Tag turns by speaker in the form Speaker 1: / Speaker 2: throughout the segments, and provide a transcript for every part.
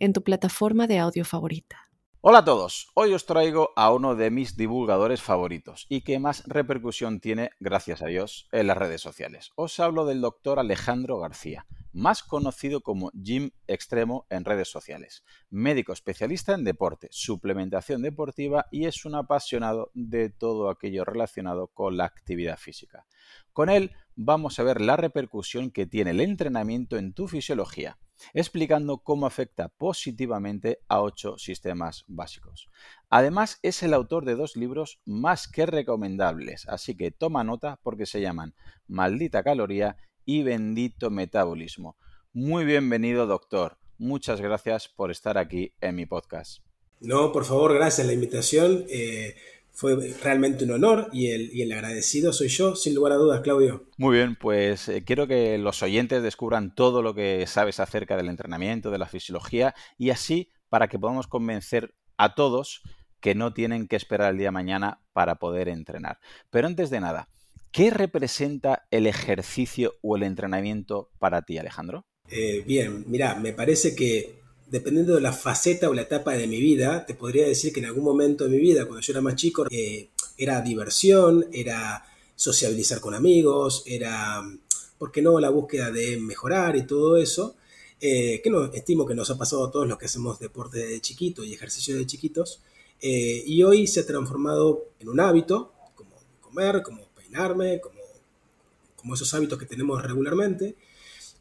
Speaker 1: en tu plataforma de audio favorita.
Speaker 2: Hola a todos, hoy os traigo a uno de mis divulgadores favoritos y que más repercusión tiene, gracias a Dios, en las redes sociales. Os hablo del doctor Alejandro García, más conocido como Jim Extremo en redes sociales, médico especialista en deporte, suplementación deportiva y es un apasionado de todo aquello relacionado con la actividad física. Con él vamos a ver la repercusión que tiene el entrenamiento en tu fisiología explicando cómo afecta positivamente a ocho sistemas básicos. Además, es el autor de dos libros más que recomendables, así que toma nota porque se llaman Maldita Caloría y Bendito Metabolismo. Muy bienvenido, doctor. Muchas gracias por estar aquí en mi podcast.
Speaker 3: No, por favor, gracias la invitación. Eh, fue realmente un honor y el, agradecido soy yo, sin lugar a dudas, Claudio.
Speaker 2: Muy bien, pues eh, quiero que los oyentes descubran todo lo que sabes acerca del entrenamiento, de la fisiología y así para que podamos convencer a todos que no tienen que esperar el día de mañana para poder entrenar. Pero antes de nada, ¿qué representa el ejercicio o el entrenamiento para ti, Alejandro?
Speaker 3: Eh, bien, mira, me parece que dependiendo de la faceta o la etapa de mi vida, te podría decir que en algún momento de mi vida, cuando yo era más chico, eh, era diversión, era sociabilizar con amigos, era, ¿por qué no?, la búsqueda de mejorar y todo eso, eh, que no, estimo que nos ha pasado a todos los que hacemos deporte de chiquito y ejercicio de chiquitos, eh, y hoy se ha transformado en un hábito, como comer, como peinarme, como, como esos hábitos que tenemos regularmente,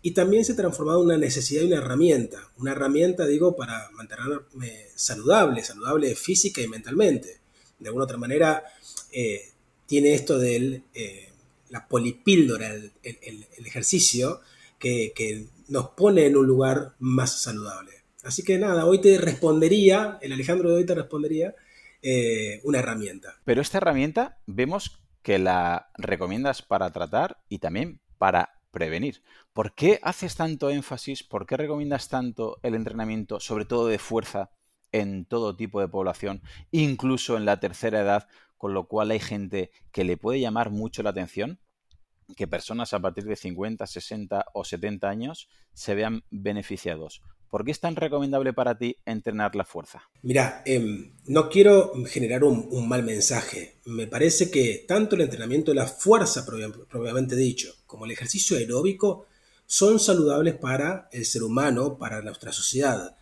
Speaker 3: y también se ha transformado en una necesidad y una herramienta. Una herramienta, digo, para mantenerme saludable, saludable física y mentalmente. De alguna otra manera, eh, tiene esto de eh, la polipíldora, el, ejercicio, que, nos pone en un lugar más saludable. Así que nada, hoy te respondería, el Alejandro de hoy te respondería eh, una herramienta.
Speaker 2: Pero esta herramienta vemos que la recomiendas para tratar y también para prevenir. ¿Por qué haces tanto énfasis, por qué recomiendas tanto el entrenamiento, sobre todo de fuerza, en todo tipo de población, incluso en la tercera edad, con lo cual hay gente que le puede llamar mucho la atención? que personas a partir de 50, 60 o 70 años se vean beneficiados. ¿Por qué es tan recomendable para ti entrenar la fuerza?
Speaker 3: Mira, em, no quiero generar un, mal mensaje. Me parece que tanto el entrenamiento de la fuerza, propiamente dicho, como el ejercicio aeróbico son saludables para el ser humano, para nuestra sociedad.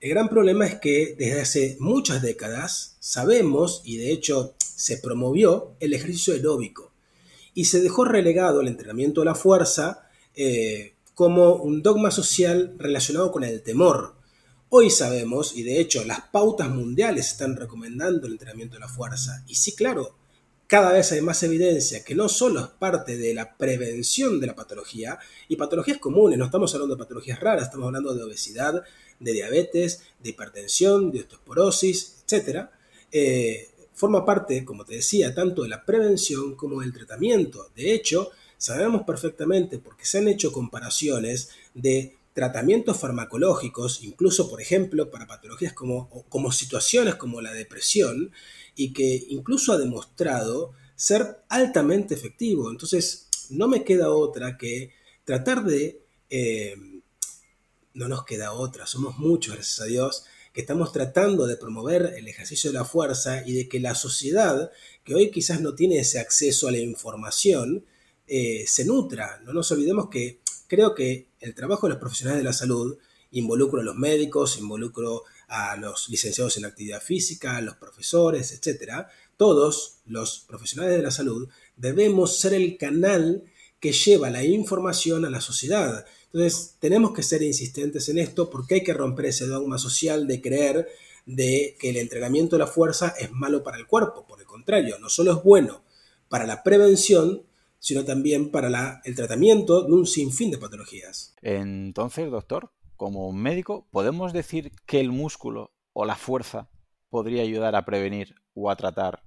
Speaker 3: El gran problema es que desde hace muchas décadas sabemos, y de hecho se promovió, el ejercicio aeróbico. Y se dejó relegado el entrenamiento de la fuerza eh, como un dogma social relacionado con el temor. Hoy sabemos, y de hecho las pautas mundiales están recomendando el entrenamiento de la fuerza. Y sí, claro, cada vez hay más evidencia que no solo es parte de la prevención de la patología, y patologías comunes, no estamos hablando de patologías raras, estamos hablando de obesidad, de diabetes, de hipertensión, de osteoporosis, etc., eh, forma parte, como te decía, tanto de la prevención como del tratamiento. De hecho, Sabemos perfectamente, porque se han hecho comparaciones de tratamientos farmacológicos, incluso por ejemplo para patologías como, como situaciones como la depresión, y que incluso ha demostrado ser altamente efectivo. Entonces, no me queda otra que tratar de... Eh, no nos queda otra, somos muchos, gracias a Dios, que estamos tratando de promover el ejercicio de la fuerza y de que la sociedad, que hoy quizás no tiene ese acceso a la información, eh, se nutra. No nos olvidemos que creo que el trabajo de los profesionales de la salud involucra a los médicos, involucra a los licenciados en actividad física, a los profesores, etcétera. Todos los profesionales de la salud debemos ser el canal que lleva la información a la sociedad. Entonces, tenemos que ser insistentes en esto porque hay que romper ese dogma social de creer de que el entrenamiento de la fuerza es malo para el cuerpo. Por el contrario, no solo es bueno para la prevención, sino también para el tratamiento de un sinfín de patologías.
Speaker 2: Entonces, doctor, como médico, ¿podemos decir que el músculo o la fuerza podría ayudar a prevenir o a tratar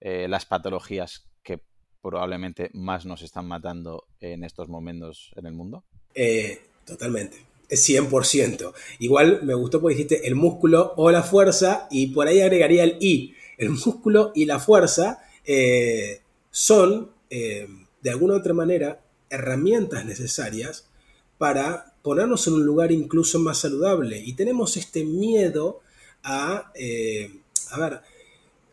Speaker 2: eh, las patologías que probablemente más nos están matando en estos momentos en el mundo?
Speaker 3: Eh, totalmente. 100%. Igual me gustó porque dijiste el músculo o la fuerza y por ahí agregaría el I. El músculo y la fuerza eh, son, de alguna u otra manera, herramientas necesarias para ponernos en un lugar incluso más saludable. Y tenemos este miedo a, eh, a ver,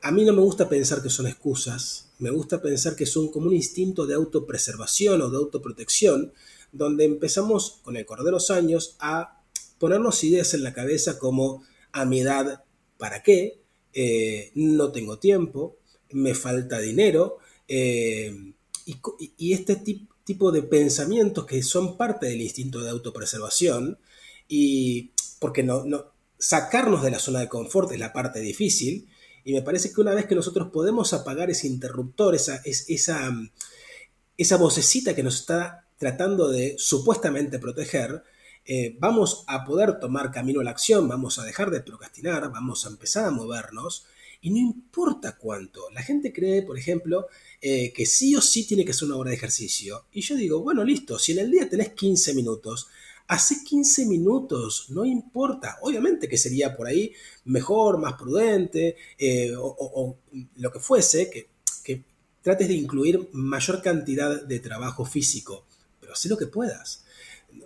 Speaker 3: a mí no me gusta pensar que son excusas, me gusta pensar que son como un instinto de autopreservación o de autoprotección, donde empezamos con el correr de los años a ponernos ideas en la cabeza como a mi edad, ¿para qué? Eh, no tengo tiempo, me falta dinero, eh, y, y, este tipo tipo de pensamientos que son parte del instinto de autopreservación y porque no, no, sacarnos de la zona de confort es la parte difícil y me parece que una vez que nosotros podemos apagar ese interruptor, esa, esa, esa vocecita que nos está tratando de supuestamente proteger, eh, vamos a poder tomar camino a la acción, vamos a dejar de procrastinar, vamos a empezar a movernos y no importa cuánto. La gente cree, por ejemplo, eh, que sí o sí tiene que ser una hora de ejercicio. Y yo digo, bueno, listo, si en el día tenés 15 minutos, hace 15 minutos, no importa. Obviamente que sería por ahí mejor, más prudente, eh, o, lo que fuese, que, que trates de incluir mayor cantidad de trabajo físico, pero haz lo que puedas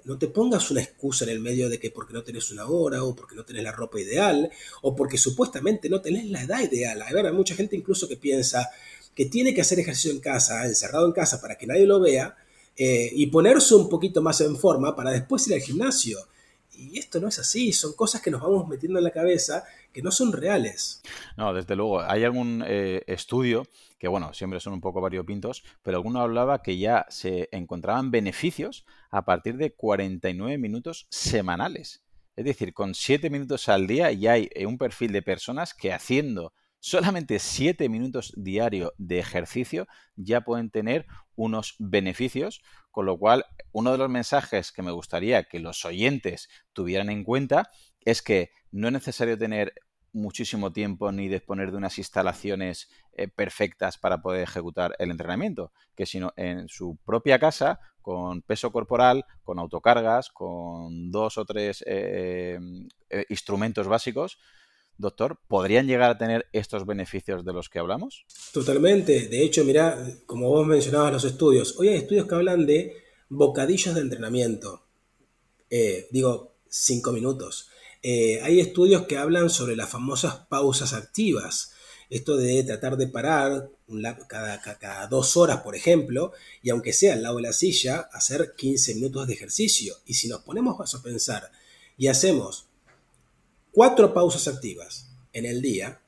Speaker 3: no te pongas una excusa en el medio de que porque no tenés una hora o porque no tenés la ropa ideal o porque supuestamente no tenés la edad ideal. A ver, hay mucha gente incluso que piensa que tiene que hacer ejercicio en casa, encerrado en casa para que nadie lo vea eh, y ponerse un poquito más en forma para después ir al gimnasio. Y esto no es así, son cosas que nos vamos metiendo en la cabeza que no son reales.
Speaker 2: No, desde luego. Hay algún eh, estudio que, bueno, siempre son un poco variopintos, pero alguno hablaba que ya se encontraban beneficios a partir de 49 minutos semanales. Es decir, con 7 minutos al día ya hay eh, un perfil de personas que haciendo solamente 7 minutos diario de ejercicio ya pueden tener unos beneficios, con lo cual uno de los mensajes que me gustaría que los oyentes tuvieran en cuenta es que no es necesario tener muchísimo tiempo ni disponer de unas instalaciones eh, perfectas para poder ejecutar el entrenamiento, que sino en su propia casa, con peso corporal, con autocargas, con dos o tres eh, eh, instrumentos básicos, doctor, ¿podrían llegar a tener estos beneficios de los que hablamos?
Speaker 3: Totalmente. De hecho, mira, como vos mencionabas los estudios, hoy hay estudios que hablan de bocadillos de entrenamiento. digo, cinco minutos. Eh, hay estudios que hablan sobre las famosas pausas activas. Esto de tratar de parar cada, cada, dos horas, por ejemplo, y aunque sea al lado de la silla, hacer 15 minutos de ejercicio. Y si nos ponemos a pensar y hacemos cuatro pausas activas en el día,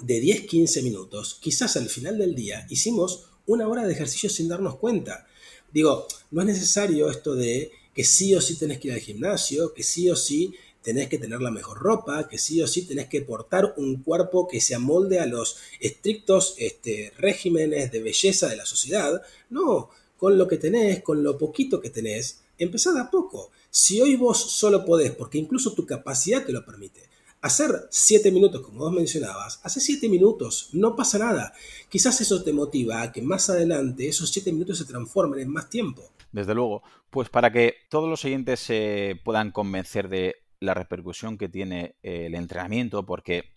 Speaker 3: de 10-15 minutos, quizás al final del día hicimos una hora de ejercicio sin darnos cuenta. Digo, no es necesario esto de que sí o sí tenés que ir al gimnasio, que sí o sí tenés que tener la mejor ropa, que sí o sí tenés que portar un cuerpo que se amolde a los estrictos este, regímenes de belleza de la sociedad. No, con lo que tenés, con lo poquito que tenés, empezad a poco. Si hoy vos solo podés, porque incluso tu capacidad te lo permite, hacer 7 minutos, como vos mencionabas, hace 7 minutos, no pasa nada. Quizás eso te motiva a que más adelante esos 7 minutos se transformen en más tiempo.
Speaker 2: Desde luego, pues para que todos los oyentes se puedan convencer de la repercusión que tiene eh, el entrenamiento, porque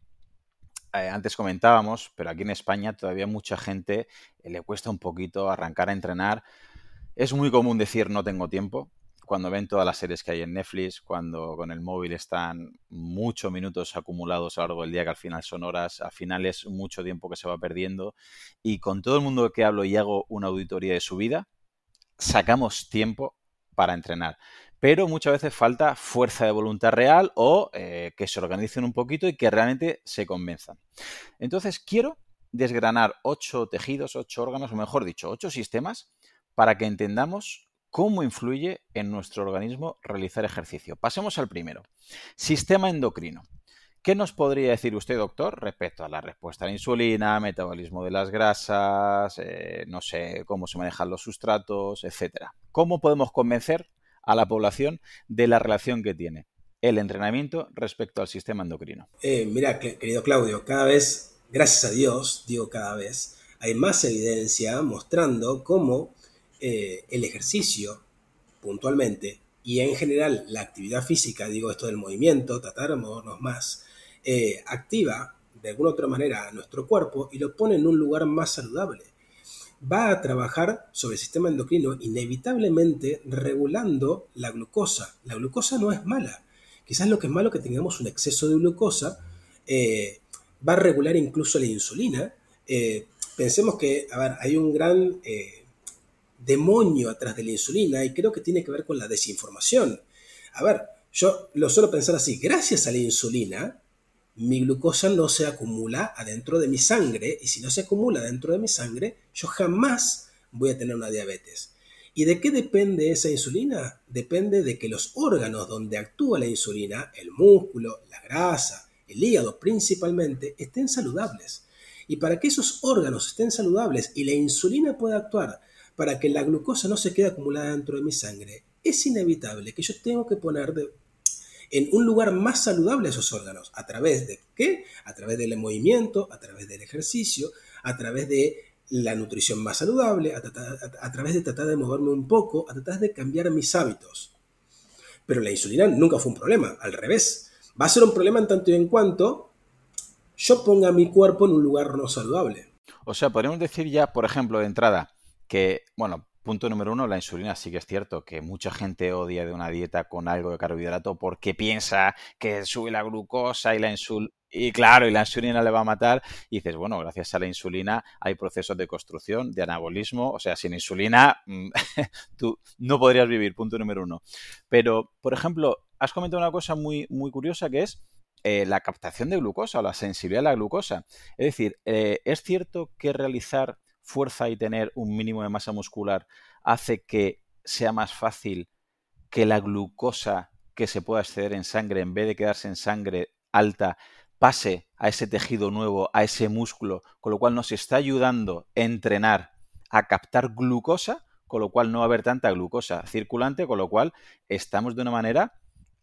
Speaker 2: eh, antes comentábamos, pero aquí en España todavía mucha gente eh, le cuesta un poquito arrancar a entrenar. Es muy común decir no tengo tiempo. Cuando ven todas las series que hay en Netflix, cuando con el móvil están muchos minutos acumulados a lo largo del día, que al final son horas, al final es mucho tiempo que se va perdiendo. Y con todo el mundo que hablo y hago una auditoría de su vida, sacamos tiempo para entrenar pero muchas veces falta fuerza de voluntad real o eh, que se organicen un poquito y que realmente se convenzan. Entonces, quiero desgranar ocho tejidos, ocho órganos, o mejor dicho, ocho sistemas para que entendamos cómo influye en nuestro organismo realizar ejercicio. Pasemos al primero. Sistema endocrino. ¿Qué nos podría decir usted, doctor, respecto a la respuesta a la insulina, metabolismo de las grasas, eh, no sé cómo se manejan los sustratos, etcétera? ¿Cómo podemos convencer a la población de la relación que tiene el entrenamiento respecto al sistema endocrino?
Speaker 3: Eh, mira, querido Claudio, cada vez, gracias a Dios, digo cada vez, hay más evidencia mostrando cómo eh, el ejercicio, puntualmente, y en general la actividad física, digo esto del movimiento, tratar de movernos más, eh, activa de alguna otra manera a nuestro cuerpo y lo pone en un lugar más saludable. Va a trabajar sobre el sistema endocrino inevitablemente regulando la glucosa. La glucosa no es mala. Quizás lo que es malo que tengamos un exceso de glucosa. Eh, va a regular incluso la insulina. Eh, pensemos que, a ver, hay un gran eh, demonio atrás de la insulina y creo que tiene que ver con la desinformación. A ver, yo lo suelo pensar así, gracias a la insulina, mi glucosa no se acumula adentro de mi sangre y si no se acumula dentro de mi sangre, yo jamás voy a tener una diabetes. ¿Y de qué depende esa insulina? Depende de que los órganos donde actúa la insulina, el músculo, la grasa, el hígado principalmente, estén saludables. Y para que esos órganos estén saludables y la insulina pueda actuar para que la glucosa no se quede acumulada dentro de mi sangre, es inevitable que yo tengo que poner de, en un lugar más saludable esos órganos. ¿A través de qué? A través del movimiento, a través del ejercicio, a través de la nutrición más saludable, a, través de tratar de moverme un poco, a tratar de cambiar mis hábitos. Pero la insulina nunca fue un problema, al revés. Va a ser un problema en tanto y en cuanto yo ponga mi cuerpo en un lugar no saludable.
Speaker 2: O sea, podemos decir ya, por ejemplo, de entrada, que, bueno, Punto número uno, la insulina. Sí que es cierto que mucha gente odia de una dieta con algo de carbohidrato porque piensa que sube la glucosa y la insulina. Y claro, y la insulina le va a matar. Y dices, bueno, gracias a la insulina hay procesos de construcción, de anabolismo. O sea, sin insulina mm, tú no podrías vivir, punto número uno. Pero, por ejemplo, has comentado una cosa muy, muy curiosa que es eh, la captación de glucosa o la sensibilidad a la glucosa. Es decir, eh, es cierto que realizar fuerza y tener un mínimo de masa muscular hace que sea más fácil que la glucosa que se pueda exceder en sangre, en vez de quedarse en sangre alta, pase a ese tejido nuevo, a ese músculo, con lo cual nos está ayudando a entrenar a captar glucosa, con lo cual no va a haber tanta glucosa circulante, con lo cual estamos de una manera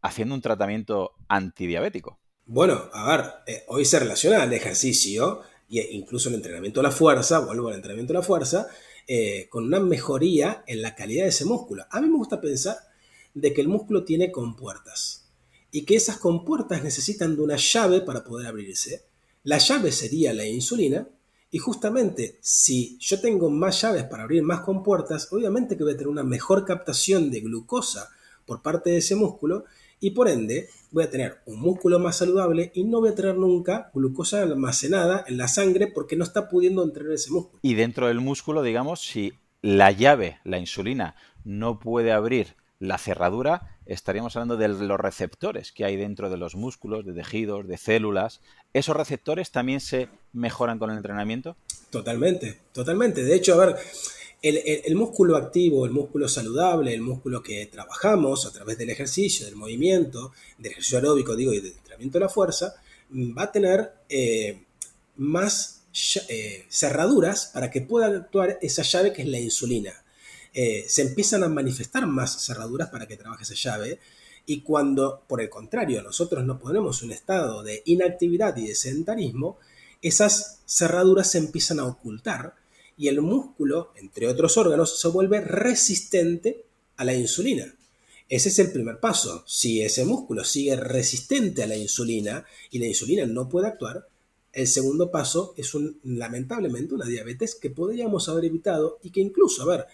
Speaker 2: haciendo un tratamiento antidiabético.
Speaker 3: Bueno, a ver, eh, hoy se relaciona al ejercicio incluso el entrenamiento de la fuerza, vuelvo al entrenamiento de la fuerza, eh, con una mejoría en la calidad de ese músculo. A mí me gusta pensar de que el músculo tiene compuertas y que esas compuertas necesitan de una llave para poder abrirse. La llave sería la insulina y justamente si yo tengo más llaves para abrir más compuertas, obviamente que voy a tener una mejor captación de glucosa por parte de ese músculo y por ende voy a tener un músculo más saludable y no voy a tener nunca glucosa almacenada en la sangre porque no está pudiendo entrenar ese músculo.
Speaker 2: Y dentro del músculo, digamos, si la llave, la insulina, no puede abrir la cerradura, estaríamos hablando de los receptores que hay dentro de los músculos, de tejidos, de células. ¿Esos receptores también se mejoran con el entrenamiento?
Speaker 3: Totalmente, totalmente. De hecho, a ver, el, músculo activo, el músculo saludable, el músculo que trabajamos a través del ejercicio, del movimiento, del ejercicio aeróbico, digo, y del entrenamiento de la fuerza, mm, va a tener eh, más eh, cerraduras para que pueda actuar esa llave que es la insulina. Eh, se empiezan a manifestar más cerraduras para que trabaje esa llave. Y cuando, por el contrario, nosotros nos ponemos un estado de inactividad y de sedentarismo, esas cerraduras se empiezan a ocultar y el músculo, entre otros órganos, se vuelve resistente a la insulina. Ese es el primer paso. Si ese músculo sigue resistente a la insulina y la insulina no puede actuar, el segundo paso es un, lamentablemente una diabetes que podríamos haber evitado y que incluso, a ver,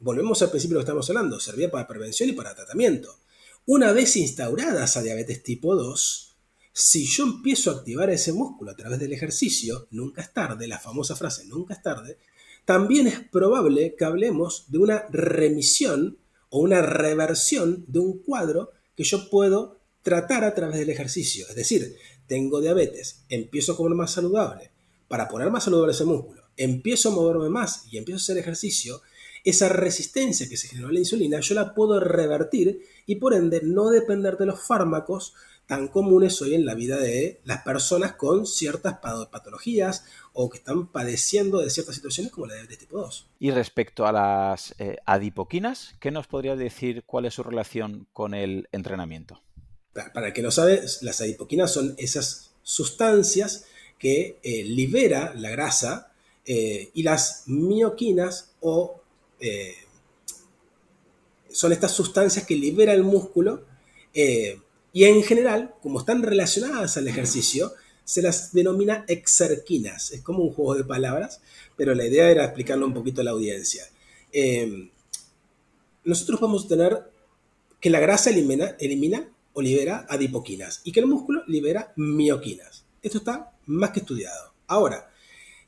Speaker 3: volvemos al principio de lo que estamos hablando, servía para prevención y para tratamiento. Una vez instaurada esa diabetes tipo 2, si yo empiezo a activar ese músculo a través del ejercicio, nunca es tarde, la famosa frase nunca es tarde, también es probable que hablemos de una remisión o una reversión de un cuadro que yo puedo tratar a través del ejercicio. Es decir, tengo diabetes, empiezo a comer más saludable, para poner más saludable ese músculo, empiezo a moverme más y empiezo a hacer ejercicio, esa resistencia que se generó a la insulina yo la puedo revertir y por ende no depender de los fármacos tan comunes hoy en la vida de las personas con ciertas patologías o que están padeciendo de ciertas situaciones como la diabetes tipo 2.
Speaker 2: Y respecto a las eh, adipoquinas, ¿qué nos podrías decir cuál es su relación con el entrenamiento?
Speaker 3: Para el que no sabe, las adipoquinas son esas sustancias que eh, libera la grasa eh, y las mioquinas o eh, son estas sustancias que libera el músculo y en general, como están relacionadas al ejercicio, se las denomina exerquinas. Es como un juego de palabras, pero la idea era explicarlo un poquito a la audiencia. nosotros vamos a tener que la grasa elimina, elimina o libera adipoquinas y que el músculo libera mioquinas. Esto está más que estudiado. Ahora,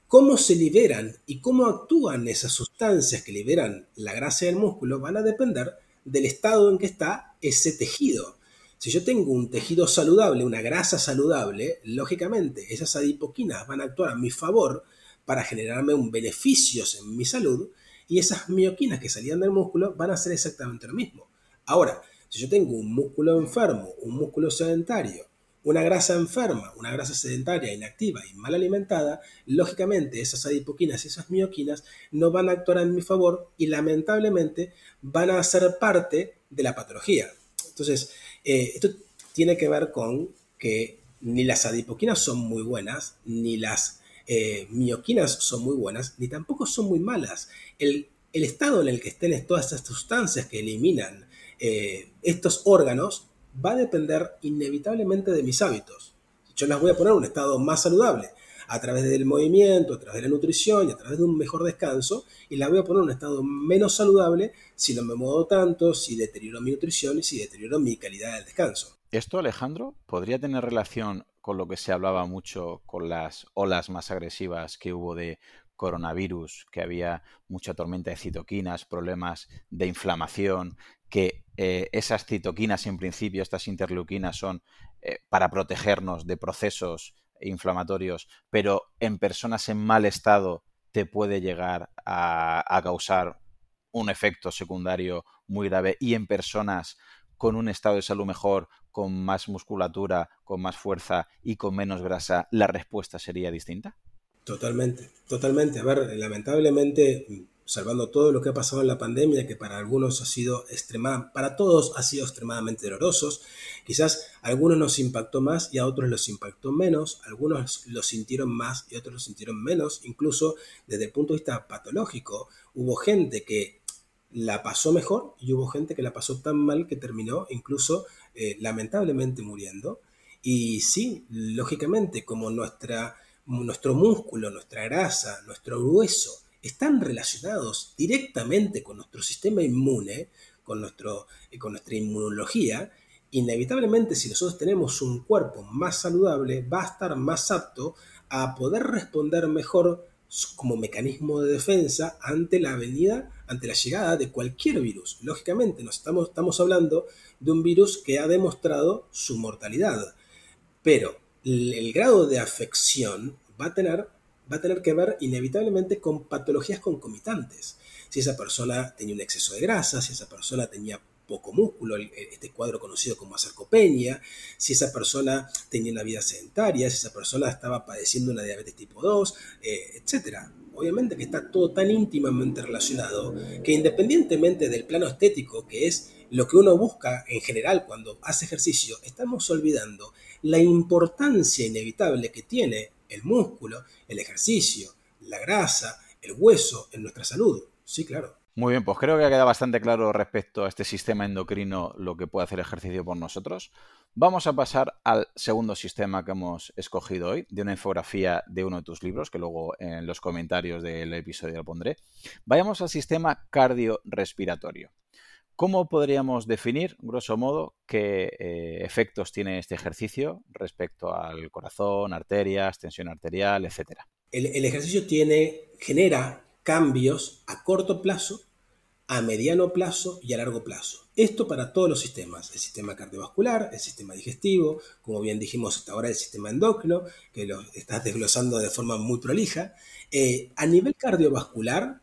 Speaker 3: cómo se liberan y cómo actúan esas sustancias que liberan la grasa del músculo van a depender del estado en que está ese tejido. Si yo tengo un tejido saludable, una grasa saludable, lógicamente esas adipoquinas van a actuar a mi favor para generarme un beneficio en mi salud y esas mioquinas que salían del músculo van a hacer exactamente lo mismo. Ahora, si yo tengo un músculo enfermo, un músculo sedentario, una grasa enferma, una grasa sedentaria, inactiva y mal alimentada, lógicamente esas adipoquinas y esas mioquinas no van a actuar en mi favor y lamentablemente van a ser parte de la patología. Entonces, eh, esto tiene que ver con que ni las adipoquinas son muy buenas, ni las eh, mioquinas son muy buenas, ni tampoco son muy malas. El, el estado en el que estén todas estas sustancias que eliminan eh, estos órganos va a depender inevitablemente de mis hábitos. Yo las voy a poner en un estado más saludable a través del movimiento, a través de la nutrición y a través de un mejor descanso, y las voy a poner en un estado menos saludable si no me muevo tanto, si deterioro mi nutrición y si deterioro mi calidad del descanso.
Speaker 2: Esto, Alejandro, podría tener relación con lo que se hablaba mucho con las olas más agresivas que hubo de coronavirus, que había mucha tormenta de citoquinas, problemas de inflamación, que eh, esas citoquinas en principio, estas interleuquinas son eh, para protegernos de procesos inflamatorios, pero en personas en mal estado te puede llegar a, causar un efecto secundario muy grave y en personas con un estado de salud mejor, con más musculatura, con más fuerza y con menos grasa, la respuesta sería distinta?
Speaker 3: Totalmente, totalmente. A ver, lamentablemente salvando todo lo que ha pasado en la pandemia, que para algunos ha sido extremadamente, para todos ha sido extremadamente dolorosos. Quizás a algunos nos impactó más y a otros los impactó menos, algunos lo sintieron más y otros lo sintieron menos, incluso desde el punto de vista patológico. Hubo gente que la pasó mejor y hubo gente que la pasó tan mal que terminó incluso eh, lamentablemente muriendo. Y sí, lógicamente, como nuestra, nuestro músculo, nuestra grasa, nuestro hueso, están relacionados directamente con nuestro sistema inmune, con, nuestro, eh, con nuestra inmunología, inevitablemente si nosotros tenemos un cuerpo más saludable, va a estar más apto a poder responder mejor como mecanismo de defensa ante la venida, ante la llegada de cualquier virus. Lógicamente, nos estamos, estamos hablando de un virus que ha demostrado su mortalidad, pero el grado de afección va a tener va a tener que ver inevitablemente con patologías concomitantes. Si esa persona tenía un exceso de grasa, si esa persona tenía poco músculo, este cuadro conocido como sarcopenia, si esa persona tenía una vida sedentaria, si esa persona estaba padeciendo una diabetes tipo 2, eh, etc. Obviamente que está todo tan íntimamente relacionado que independientemente del plano estético, que es lo que uno busca en general cuando hace ejercicio, estamos olvidando la importancia inevitable que tiene el músculo, el ejercicio, la grasa, el hueso en nuestra salud. Sí, claro.
Speaker 2: Muy bien, pues creo que ha quedado bastante claro respecto a este sistema endocrino lo que puede hacer ejercicio por nosotros. Vamos a pasar al segundo sistema que hemos escogido hoy, de una infografía de uno de tus libros, que luego en los comentarios del episodio lo pondré. Vayamos al sistema cardiorrespiratorio. ¿Cómo podríamos definir, grosso modo, qué eh, efectos tiene este ejercicio respecto al corazón, arterias, tensión arterial, etcétera?
Speaker 3: El, ejercicio tiene, genera cambios a corto plazo, a mediano plazo y a largo plazo. Esto para todos los sistemas, el sistema cardiovascular, el sistema digestivo, como bien dijimos hasta ahora el sistema endocrino, que lo estás desglosando de forma muy prolija. Eh, a nivel cardiovascular,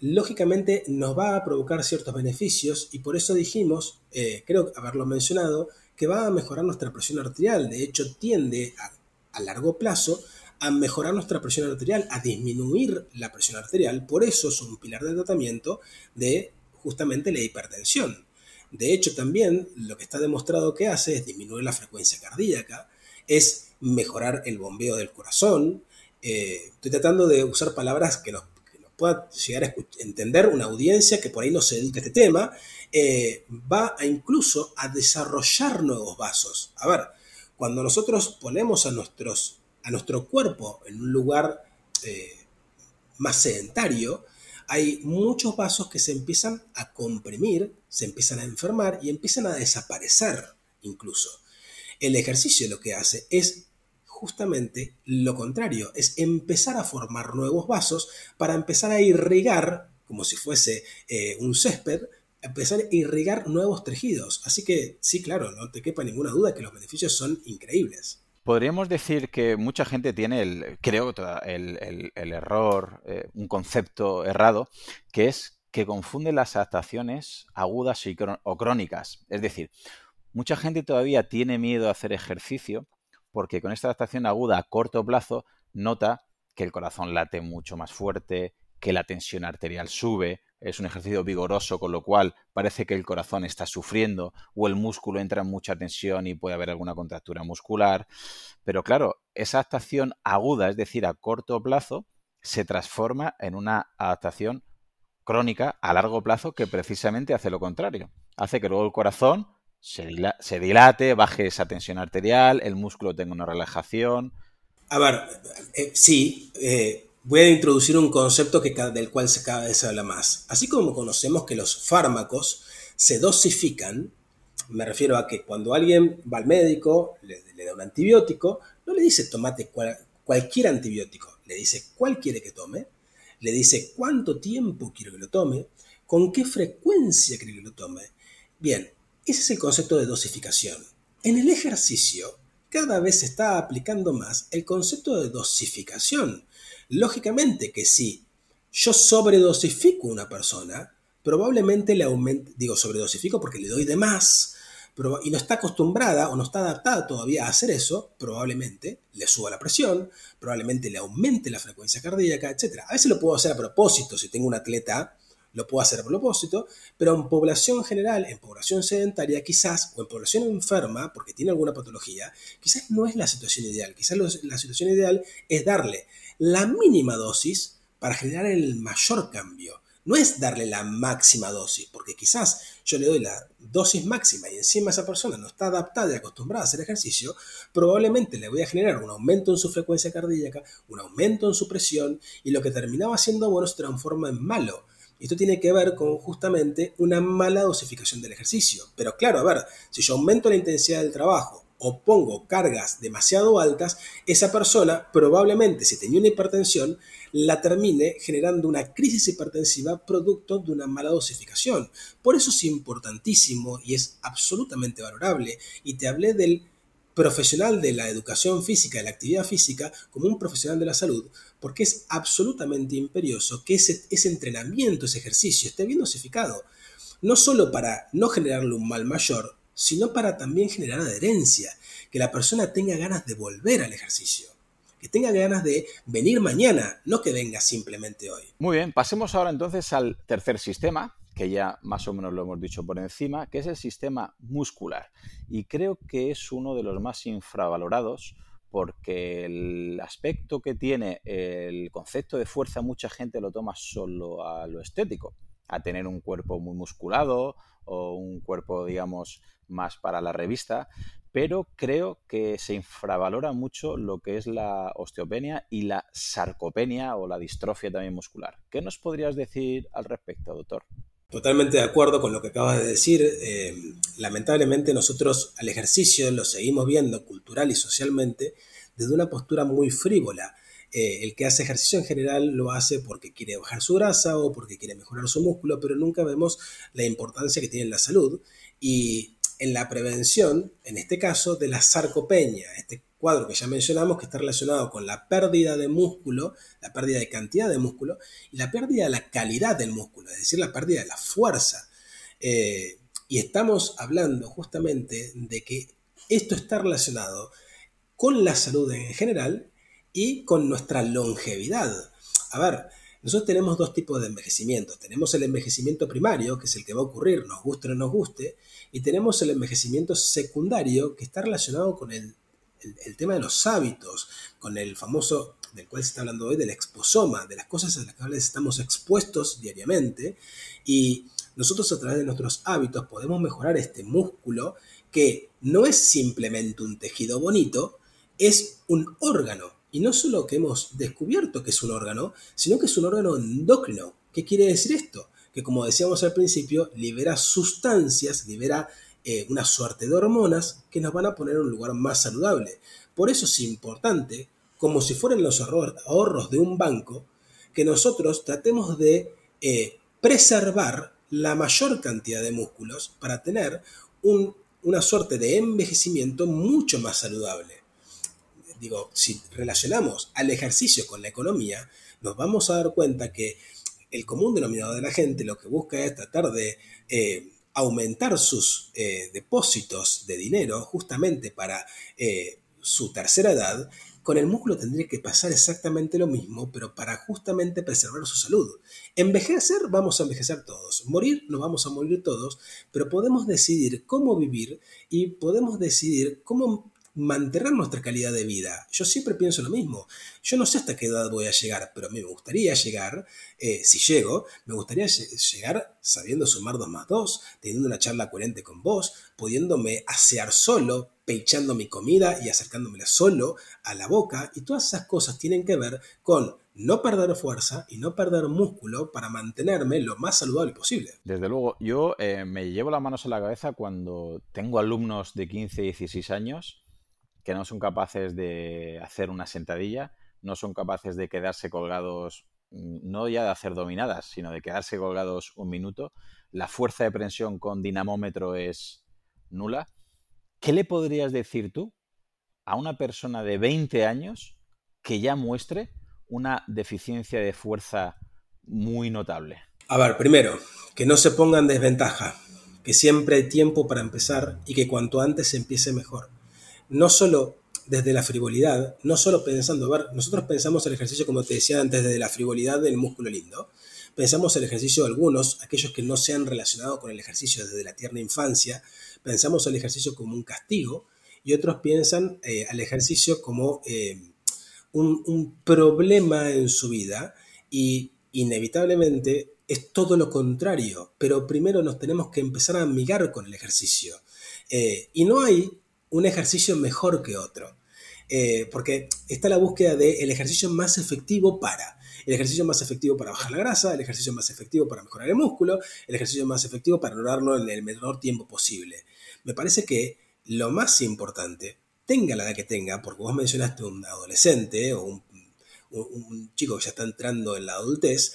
Speaker 3: lógicamente nos va a provocar ciertos beneficios y por eso dijimos, eh, creo haberlo mencionado, que va a mejorar nuestra presión arterial. De hecho, tiende a, largo plazo a mejorar nuestra presión arterial, a disminuir la presión arterial. Por eso es un pilar de tratamiento de justamente la hipertensión. De hecho, también lo que está demostrado que hace es disminuir la frecuencia cardíaca, es mejorar el bombeo del corazón. Eh, estoy tratando de usar palabras que nos, pueda llegar a entender una audiencia que por ahí no se dedica a este tema. Eh, va a incluso a desarrollar nuevos vasos. A ver, cuando nosotros ponemos a, nuestros, a nuestro cuerpo en un lugar eh, más sedentario, hay muchos vasos que se empiezan a comprimir, se empiezan a enfermar y empiezan a desaparecer incluso. El ejercicio lo que hace es justamente lo contrario, es empezar a formar nuevos vasos para empezar a irrigar, como si fuese eh, un césped, empezar a irrigar nuevos tejidos. Así que sí, claro, no te quepa ninguna duda que los beneficios son increíbles.
Speaker 2: Podríamos decir que mucha gente tiene, el, creo, el, el, error, eh, un concepto errado, que es que confunde las adaptaciones agudas o crónicas. Es decir, mucha gente todavía tiene miedo a hacer ejercicio porque con esta adaptación aguda a corto plazo nota que el corazón late mucho más fuerte, que la tensión arterial sube, es un ejercicio vigoroso, con lo cual parece que el corazón está sufriendo o el músculo entra en mucha tensión y puede haber alguna contractura muscular. Pero claro, esa adaptación aguda, es decir, a corto plazo, se transforma en una adaptación crónica a largo plazo que precisamente hace lo contrario. Hace que luego el corazón se, dilate, baje esa tensión arterial, el músculo tenga una relajación.
Speaker 3: A ver, eh, sí, eh, voy a introducir un concepto que, del cual se cada vez habla más. Así como conocemos que los fármacos se dosifican, me refiero a que cuando alguien va al médico, le, da un antibiótico, no le dice tomate cualquier antibiótico, le dice cuál quiere que tome, le dice cuánto tiempo quiere que lo tome, con qué frecuencia quiere que lo tome. Bien, ese es el concepto de dosificación. En el ejercicio, cada vez se está aplicando más el concepto de dosificación. Lógicamente que si yo sobredosifico a una persona, probablemente le aumente, digo sobredosifico porque le doy de más, y no está acostumbrada o no está adaptada todavía a hacer eso, probablemente le suba la presión, probablemente le aumente la frecuencia cardíaca, etc. A veces lo puedo hacer a propósito si tengo un atleta lo puedo hacer a propósito, pero en población general, en población sedentaria quizás, o en población enferma, porque tiene alguna patología, quizás no es la situación ideal. Quizás la situación ideal es darle la mínima dosis para generar el mayor cambio. No es darle la máxima dosis, porque quizás yo le doy la dosis máxima y encima esa persona no está adaptada y acostumbrada a hacer ejercicio, probablemente le voy a generar un aumento en su frecuencia cardíaca, un aumento en su presión y lo que terminaba siendo bueno se transforma en malo. Esto tiene que ver con justamente una mala dosificación del ejercicio. Pero claro, a ver, si yo aumento la intensidad del trabajo o pongo cargas demasiado altas, esa persona probablemente, si tenía una hipertensión, la termine generando una crisis hipertensiva producto de una mala dosificación. Por eso es importantísimo y es absolutamente valorable. Y te hablé del profesional de la educación física, de la actividad física, como un profesional de la salud, porque es absolutamente imperioso que ese, entrenamiento, ese ejercicio esté bien dosificado, no solo para no generarle un mal mayor, sino para también generar adherencia, que la persona tenga ganas de volver al ejercicio, que tenga ganas de venir mañana, no que venga simplemente hoy.
Speaker 2: Muy bien, pasemos ahora entonces al tercer sistema, que ya más o menos lo hemos dicho por encima, que es el sistema muscular. Y creo que es uno de los más infravalorados porque el aspecto que tiene el concepto de fuerza mucha gente lo toma solo a lo estético, a tener un cuerpo muy musculado o un cuerpo, digamos, más para la revista, pero creo que se infravalora mucho lo que es la osteopenia y la sarcopenia o la distrofia también muscular. ¿Qué nos podrías decir al respecto, doctor?
Speaker 3: Totalmente de acuerdo con lo que acabas de decir. Eh, lamentablemente nosotros al ejercicio lo seguimos viendo cultural y socialmente desde una postura muy frívola. Eh, el que hace ejercicio en general lo hace porque quiere bajar su grasa o porque quiere mejorar su músculo, pero nunca vemos la importancia que tiene en la salud y en la prevención, en este caso, de la sarcopenia, este cuadro que ya mencionamos que está relacionado con la pérdida de músculo, la pérdida de cantidad de músculo y la pérdida de la calidad del músculo, es decir, la pérdida de la fuerza. Eh, y estamos hablando justamente de que esto está relacionado con la salud en general y con nuestra longevidad. A ver, nosotros tenemos dos tipos de envejecimientos. Tenemos el envejecimiento primario, que es el que va a ocurrir, nos guste o no nos guste, y tenemos el envejecimiento secundario, que está relacionado con el, tema de los hábitos, con el famoso, del cual se está hablando hoy, del exposoma, de las cosas a las cuales estamos expuestos diariamente, y nosotros a través de nuestros hábitos podemos mejorar este músculo que no es simplemente un tejido bonito, es un órgano y no solo que hemos descubierto que es un órgano, sino que es un órgano endocrino. ¿Qué quiere decir esto? Que como decíamos al principio, libera sustancias, libera eh, una suerte de hormonas que nos van a poner en un lugar más saludable. Por eso es importante, como si fueran los ahorros de un banco, que nosotros tratemos de eh, preservar la mayor cantidad de músculos para tener una suerte de envejecimiento mucho más saludable digo, si relacionamos al ejercicio con la economía, nos vamos a dar cuenta que el común denominador de la gente lo que busca es tratar de eh, aumentar sus eh, depósitos de dinero justamente para eh, su tercera edad, con el músculo tendría que pasar exactamente lo mismo, pero para justamente preservar su salud. Envejecer, vamos a envejecer todos. Morir, nos vamos a morir todos, pero podemos decidir cómo vivir y podemos decidir cómo mantener nuestra calidad de vida. Yo siempre pienso lo mismo. Yo no sé hasta qué edad voy a llegar, pero a mí me gustaría llegar, eh, si llego, me gustaría llegar sabiendo sumar dos más dos, teniendo una charla coherente con vos, pudiéndome asear solo, pechando mi comida y acercándomela solo a la boca. Y todas esas cosas tienen que ver con no perder fuerza y no perder músculo para mantenerme lo más saludable posible.
Speaker 2: Desde luego, yo eh, me llevo las manos a la cabeza cuando tengo alumnos de 15, 16 años que no son capaces de hacer una sentadilla, no son capaces de quedarse colgados, mm, no ya de hacer dominadas, sino de quedarse colgados un minuto. La fuerza de presión con dinamómetro es nula. ¿Qué le podrías decir tú a una persona de 20 años que ya muestre una deficiencia de fuerza muy notable?
Speaker 3: A ver, primero, que no se ponga en desventaja, que siempre hay tiempo para empezar y que cuanto antes se empiece mejor no solo desde la frivolidad, no solo pensando, ver, nosotros pensamos el ejercicio, como te decía antes, desde la frivolidad del músculo lindo. Pensamos el ejercicio de algunos, aquellos que no se han relacionado con el ejercicio desde la tierna infancia, pensamos el ejercicio como un castigo y otros piensan eh, al ejercicio como eh, un, un problema en su vida y inevitablemente es todo lo contrario, pero primero nos tenemos que empezar a amigar con el ejercicio. Eh, y no hay un ejercicio mejor que otro. Eh, porque está la búsqueda del ejercicio más efectivo para. El ejercicio más efectivo para bajar la grasa, el ejercicio más efectivo para mejorar el músculo, el ejercicio más efectivo para lograrlo en el menor tiempo posible. Me parece que lo más importante, tenga la edad que tenga, porque vos mencionaste un adolescente o un chico que ya está entrando en la adultez,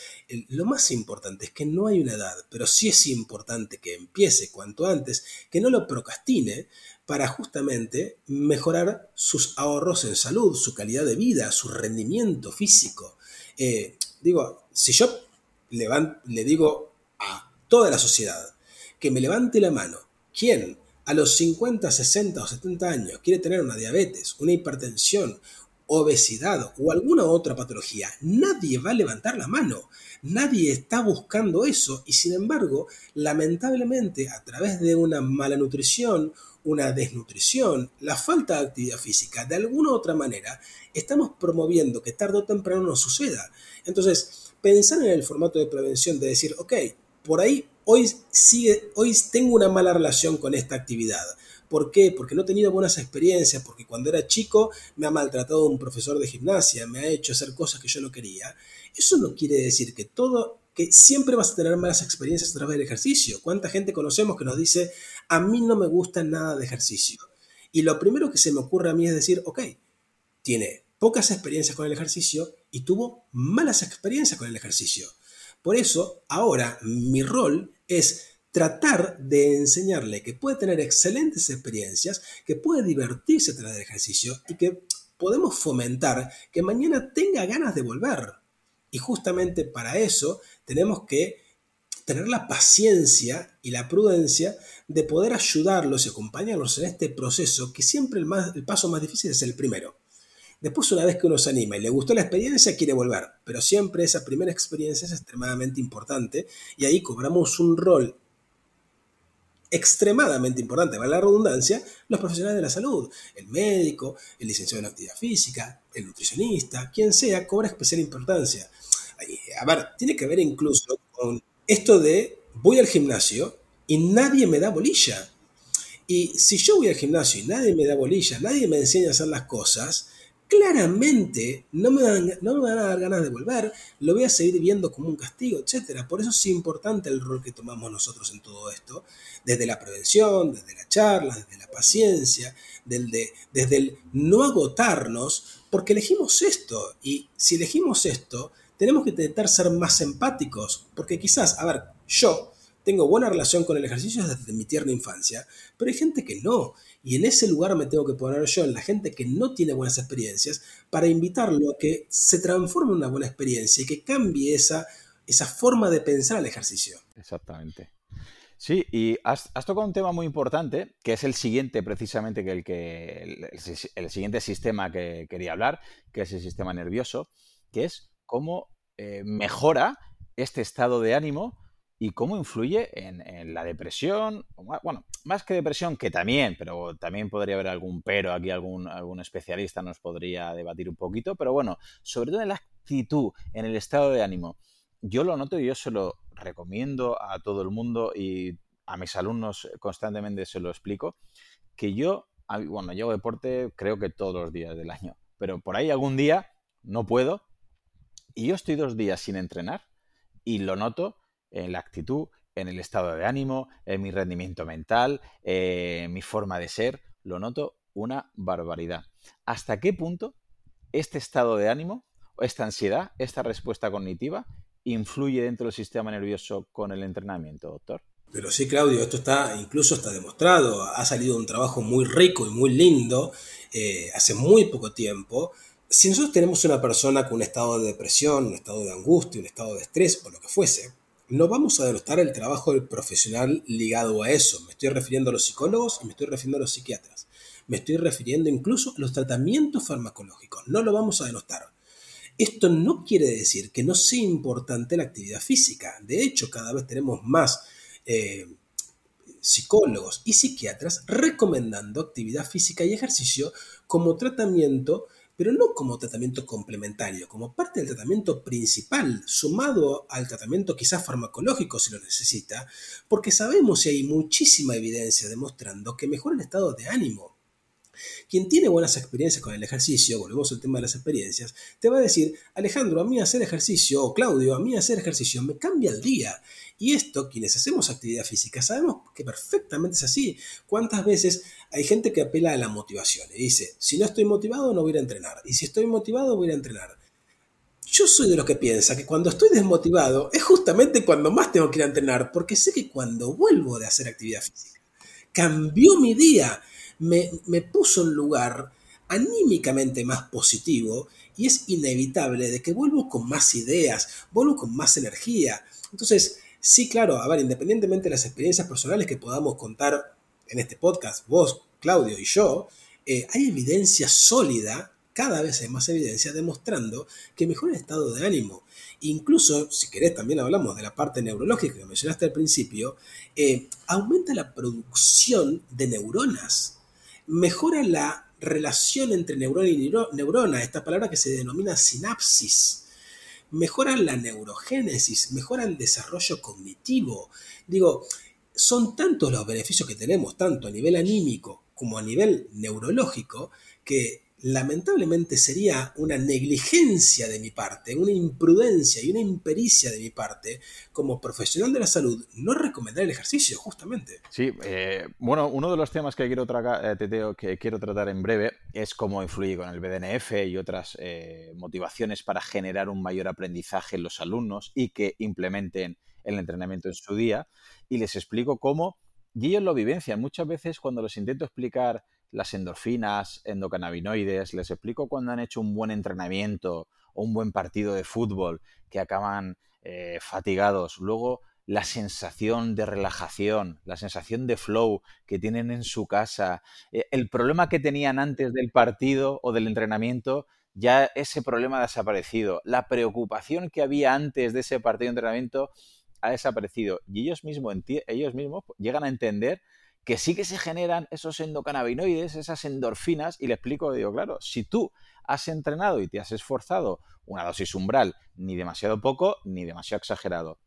Speaker 3: lo más importante es que no hay una edad, pero sí es importante que empiece cuanto antes, que no lo procrastine para justamente mejorar sus ahorros en salud, su calidad de vida, su rendimiento físico. Eh, digo, si yo le digo a toda la sociedad que me levante la mano, ¿quién a los 50, 60 o 70 años quiere tener una diabetes, una hipertensión, obesidad o alguna otra patología, nadie va a levantar la mano, nadie está buscando eso. Y sin embargo, lamentablemente a través de una mala nutrición, una desnutrición, la falta de actividad física, de alguna u otra manera, estamos promoviendo que tarde o temprano no suceda. Entonces, pensar en el formato de prevención de decir, ok, por ahí hoy, sigue, hoy tengo una mala relación con esta actividad ¿Por qué? Porque no he tenido buenas experiencias, porque cuando era chico me ha maltratado un profesor de gimnasia, me ha hecho hacer cosas que yo no quería. Eso no quiere decir que todo que siempre vas a tener malas experiencias a través del ejercicio. ¿Cuánta gente conocemos que nos dice, a mí no me gusta nada de ejercicio? Y lo primero que se me ocurre a mí es decir, ok, tiene pocas experiencias con el ejercicio y tuvo malas experiencias con el ejercicio. Por eso, ahora mi rol es tratar de enseñarle que puede tener excelentes experiencias, que puede divertirse a través del ejercicio y que podemos fomentar que mañana tenga ganas de volver. Y justamente para eso tenemos que tener la paciencia y la prudencia de poder ayudarlos y acompañarlos en este proceso, que siempre el, paso más difícil es el primero. Después, una vez que uno se anima y le gustó la experiencia, quiere volver. Pero siempre esa primera experiencia es extremadamente importante y ahí cobramos un rol extremadamente importante, vale la redundancia, los profesionales de la salud, el médico, el licenciado en actividad física, el nutricionista, quien sea, cobra especial importancia. A ver, tiene que ver incluso con esto de voy al gimnasio y nadie me da bolilla. Y si yo voy al gimnasio y nadie me da bolilla, nadie me enseña a hacer las cosas, claramente no me, no me van a dar ganas de volver, lo voy a seguir viendo como un castigo, etc. Por eso es importante el rol que tomamos nosotros en todo esto, desde la prevención, desde la charla, desde la paciencia, desde, desde el no agotarnos, porque elegimos esto, y si elegimos esto, tenemos que intentar ser más empáticos, porque quizás, a ver, yo tengo buena relación con el ejercicio desde mi tierna infancia, pero hay gente que no. Y en ese lugar me tengo que poner yo, en la gente que no tiene buenas experiencias, para invitarlo a que se transforme en una buena experiencia y que cambie esa, esa forma de pensar el ejercicio.
Speaker 2: Exactamente. Sí, y has, tocado un tema muy importante, que es el siguiente, precisamente, que el, que el, siguiente sistema que quería hablar, que es el sistema nervioso, que es cómo eh, mejora este estado de ánimo y cómo influye en, la depresión. Bueno, más que depresión, que también, pero también podría haber algún pero, aquí algún, algún especialista nos podría debatir un poquito, pero bueno, sobre todo en la actitud, en el estado de ánimo. Yo lo noto y yo se lo recomiendo a todo el mundo y a mis alumnos constantemente se lo explico, que yo, bueno, yo deporte creo que todos los días del año, pero por ahí algún día no puedo y yo estoy dos días sin entrenar y lo noto en la actitud, en el estado de ánimo, en mi rendimiento mental, en mi forma de ser, lo noto una barbaridad. ¿Hasta qué punto este estado de ánimo, esta ansiedad, esta respuesta cognitiva influye dentro del sistema nervioso con el entrenamiento, doctor?
Speaker 3: Pero sí, Claudio, esto está, incluso está demostrado. Ha salido un trabajo muy rico y muy lindo eh, hace muy poco tiempo. Si nosotros tenemos una persona con un estado de depresión, un estado de angustia, un estado de estrés o lo que fuese, no vamos a denostar el trabajo del profesional ligado a eso. Me estoy refiriendo a los psicólogos y me estoy refiriendo a los psiquiatras. Me estoy refiriendo incluso a los tratamientos farmacológicos. No lo vamos a denostar. Esto no quiere decir que no sea importante la actividad física. De hecho, cada vez tenemos más eh, psicólogos y psiquiatras recomendando actividad física y ejercicio como tratamiento pero no como tratamiento complementario, como parte del tratamiento principal, sumado al tratamiento quizás farmacológico si lo necesita, porque sabemos y hay muchísima evidencia demostrando que mejora el estado de ánimo. Quien tiene buenas experiencias con el ejercicio, volvemos al tema de las experiencias, te va a decir, Alejandro, a mí hacer ejercicio, o Claudio, a mí hacer ejercicio me cambia el día. Y esto, quienes hacemos actividad física, sabemos que perfectamente es así. ¿Cuántas veces hay gente que apela a la motivación y dice, si no estoy motivado no voy a entrenar, y si estoy motivado voy a entrenar? Yo soy de los que piensa que cuando estoy desmotivado es justamente cuando más tengo que ir a entrenar, porque sé que cuando vuelvo de hacer actividad física, cambió mi día, me, puso en lugar anímicamente más positivo y es inevitable de que vuelvo con más ideas, vuelvo con más energía. Entonces, Sí, claro, a ver, independientemente de las experiencias personales que podamos contar en este podcast, vos, Claudio y yo, eh, hay evidencia sólida, cada vez hay más evidencia demostrando que mejora el estado de ánimo. Incluso, si querés, también hablamos de la parte neurológica que mencionaste al principio, eh, aumenta la producción de neuronas, mejora la relación entre neurona y neurona, esta palabra que se denomina sinapsis mejoran la neurogénesis, mejoran el desarrollo cognitivo. Digo, son tantos los beneficios que tenemos, tanto a nivel anímico como a nivel neurológico, que lamentablemente sería una negligencia de mi parte, una imprudencia y una impericia de mi parte como profesional de la salud no recomendar el ejercicio, justamente.
Speaker 2: Sí, eh, bueno, uno de los temas que quiero, eh, que quiero tratar en breve es cómo influye con el BDNF y otras eh, motivaciones para generar un mayor aprendizaje en los alumnos y que implementen el entrenamiento en su día. Y les explico cómo, ellos lo vivencian. Muchas veces cuando los intento explicar las endorfinas, endocannabinoides, les explico cuando han hecho un buen entrenamiento o un buen partido de fútbol que acaban eh, fatigados. Luego la sensación de relajación, la sensación de flow que tienen en su casa, eh, el problema que tenían antes del partido o del entrenamiento, ya ese problema ha desaparecido. La preocupación que había antes de ese partido de entrenamiento ha desaparecido. Y ellos mismos, ellos mismos llegan a entender que sí que se generan esos endocannabinoides, esas endorfinas, y le explico, digo, claro, si tú has entrenado y te has esforzado una dosis umbral, ni demasiado poco, ni demasiado exagerado,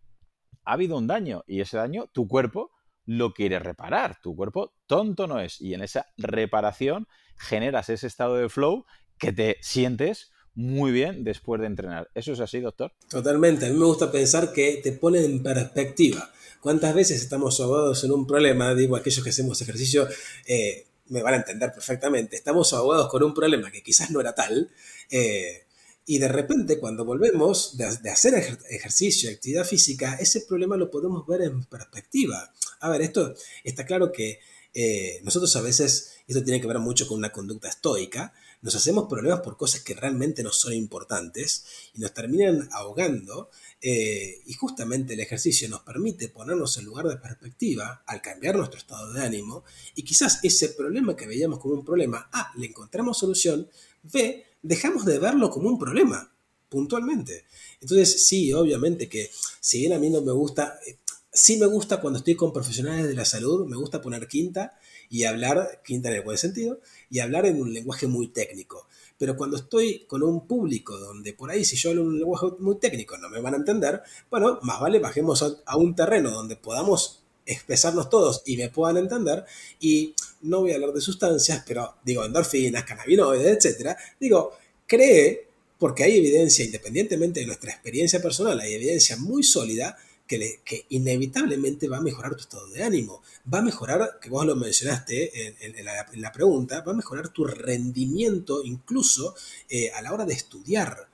Speaker 2: ha habido un daño y ese daño tu cuerpo lo quiere reparar. Tu cuerpo tonto no es y en esa reparación generas ese estado de flow que te sientes muy bien después de entrenar. ¿Eso es así, doctor?
Speaker 3: Totalmente. A mí me gusta pensar que te pone en perspectiva. ¿Cuántas veces estamos ahogados en un problema? Digo, aquellos que hacemos ejercicio eh, me van a entender perfectamente. Estamos ahogados con un problema que quizás no era tal. Eh, y de repente, cuando volvemos de, hacer ejercicio, actividad física, ese problema lo podemos ver en perspectiva. A ver, esto está claro que eh, nosotros a veces, esto tiene que ver mucho con una conducta estoica, nos hacemos problemas por cosas que realmente no son importantes y nos terminan ahogando. Eh, y justamente el ejercicio nos permite ponernos en lugar de perspectiva al cambiar nuestro estado de ánimo y quizás ese problema que veíamos como un problema, A, le encontramos solución, B, dejamos de verlo como un problema, puntualmente. Entonces, sí, obviamente que si bien a mí no me gusta, eh, sí me gusta cuando estoy con profesionales de la salud, me gusta poner quinta y hablar, quinta en el buen sentido, y hablar en un lenguaje muy técnico. Pero cuando estoy con un público donde por ahí si yo hablo un lenguaje muy técnico no me van a entender, bueno, más vale bajemos a un terreno donde podamos expresarnos todos y me puedan entender. Y no voy a hablar de sustancias, pero digo endorfinas, cannabinoides, etcétera. Digo, cree, porque hay evidencia, independientemente de nuestra experiencia personal, hay evidencia muy sólida que, inevitablemente va a mejorar tu estado de ánimo, va a mejorar, que vos lo mencionaste en, la, pregunta, va a mejorar tu rendimiento incluso eh, a la hora de estudiar.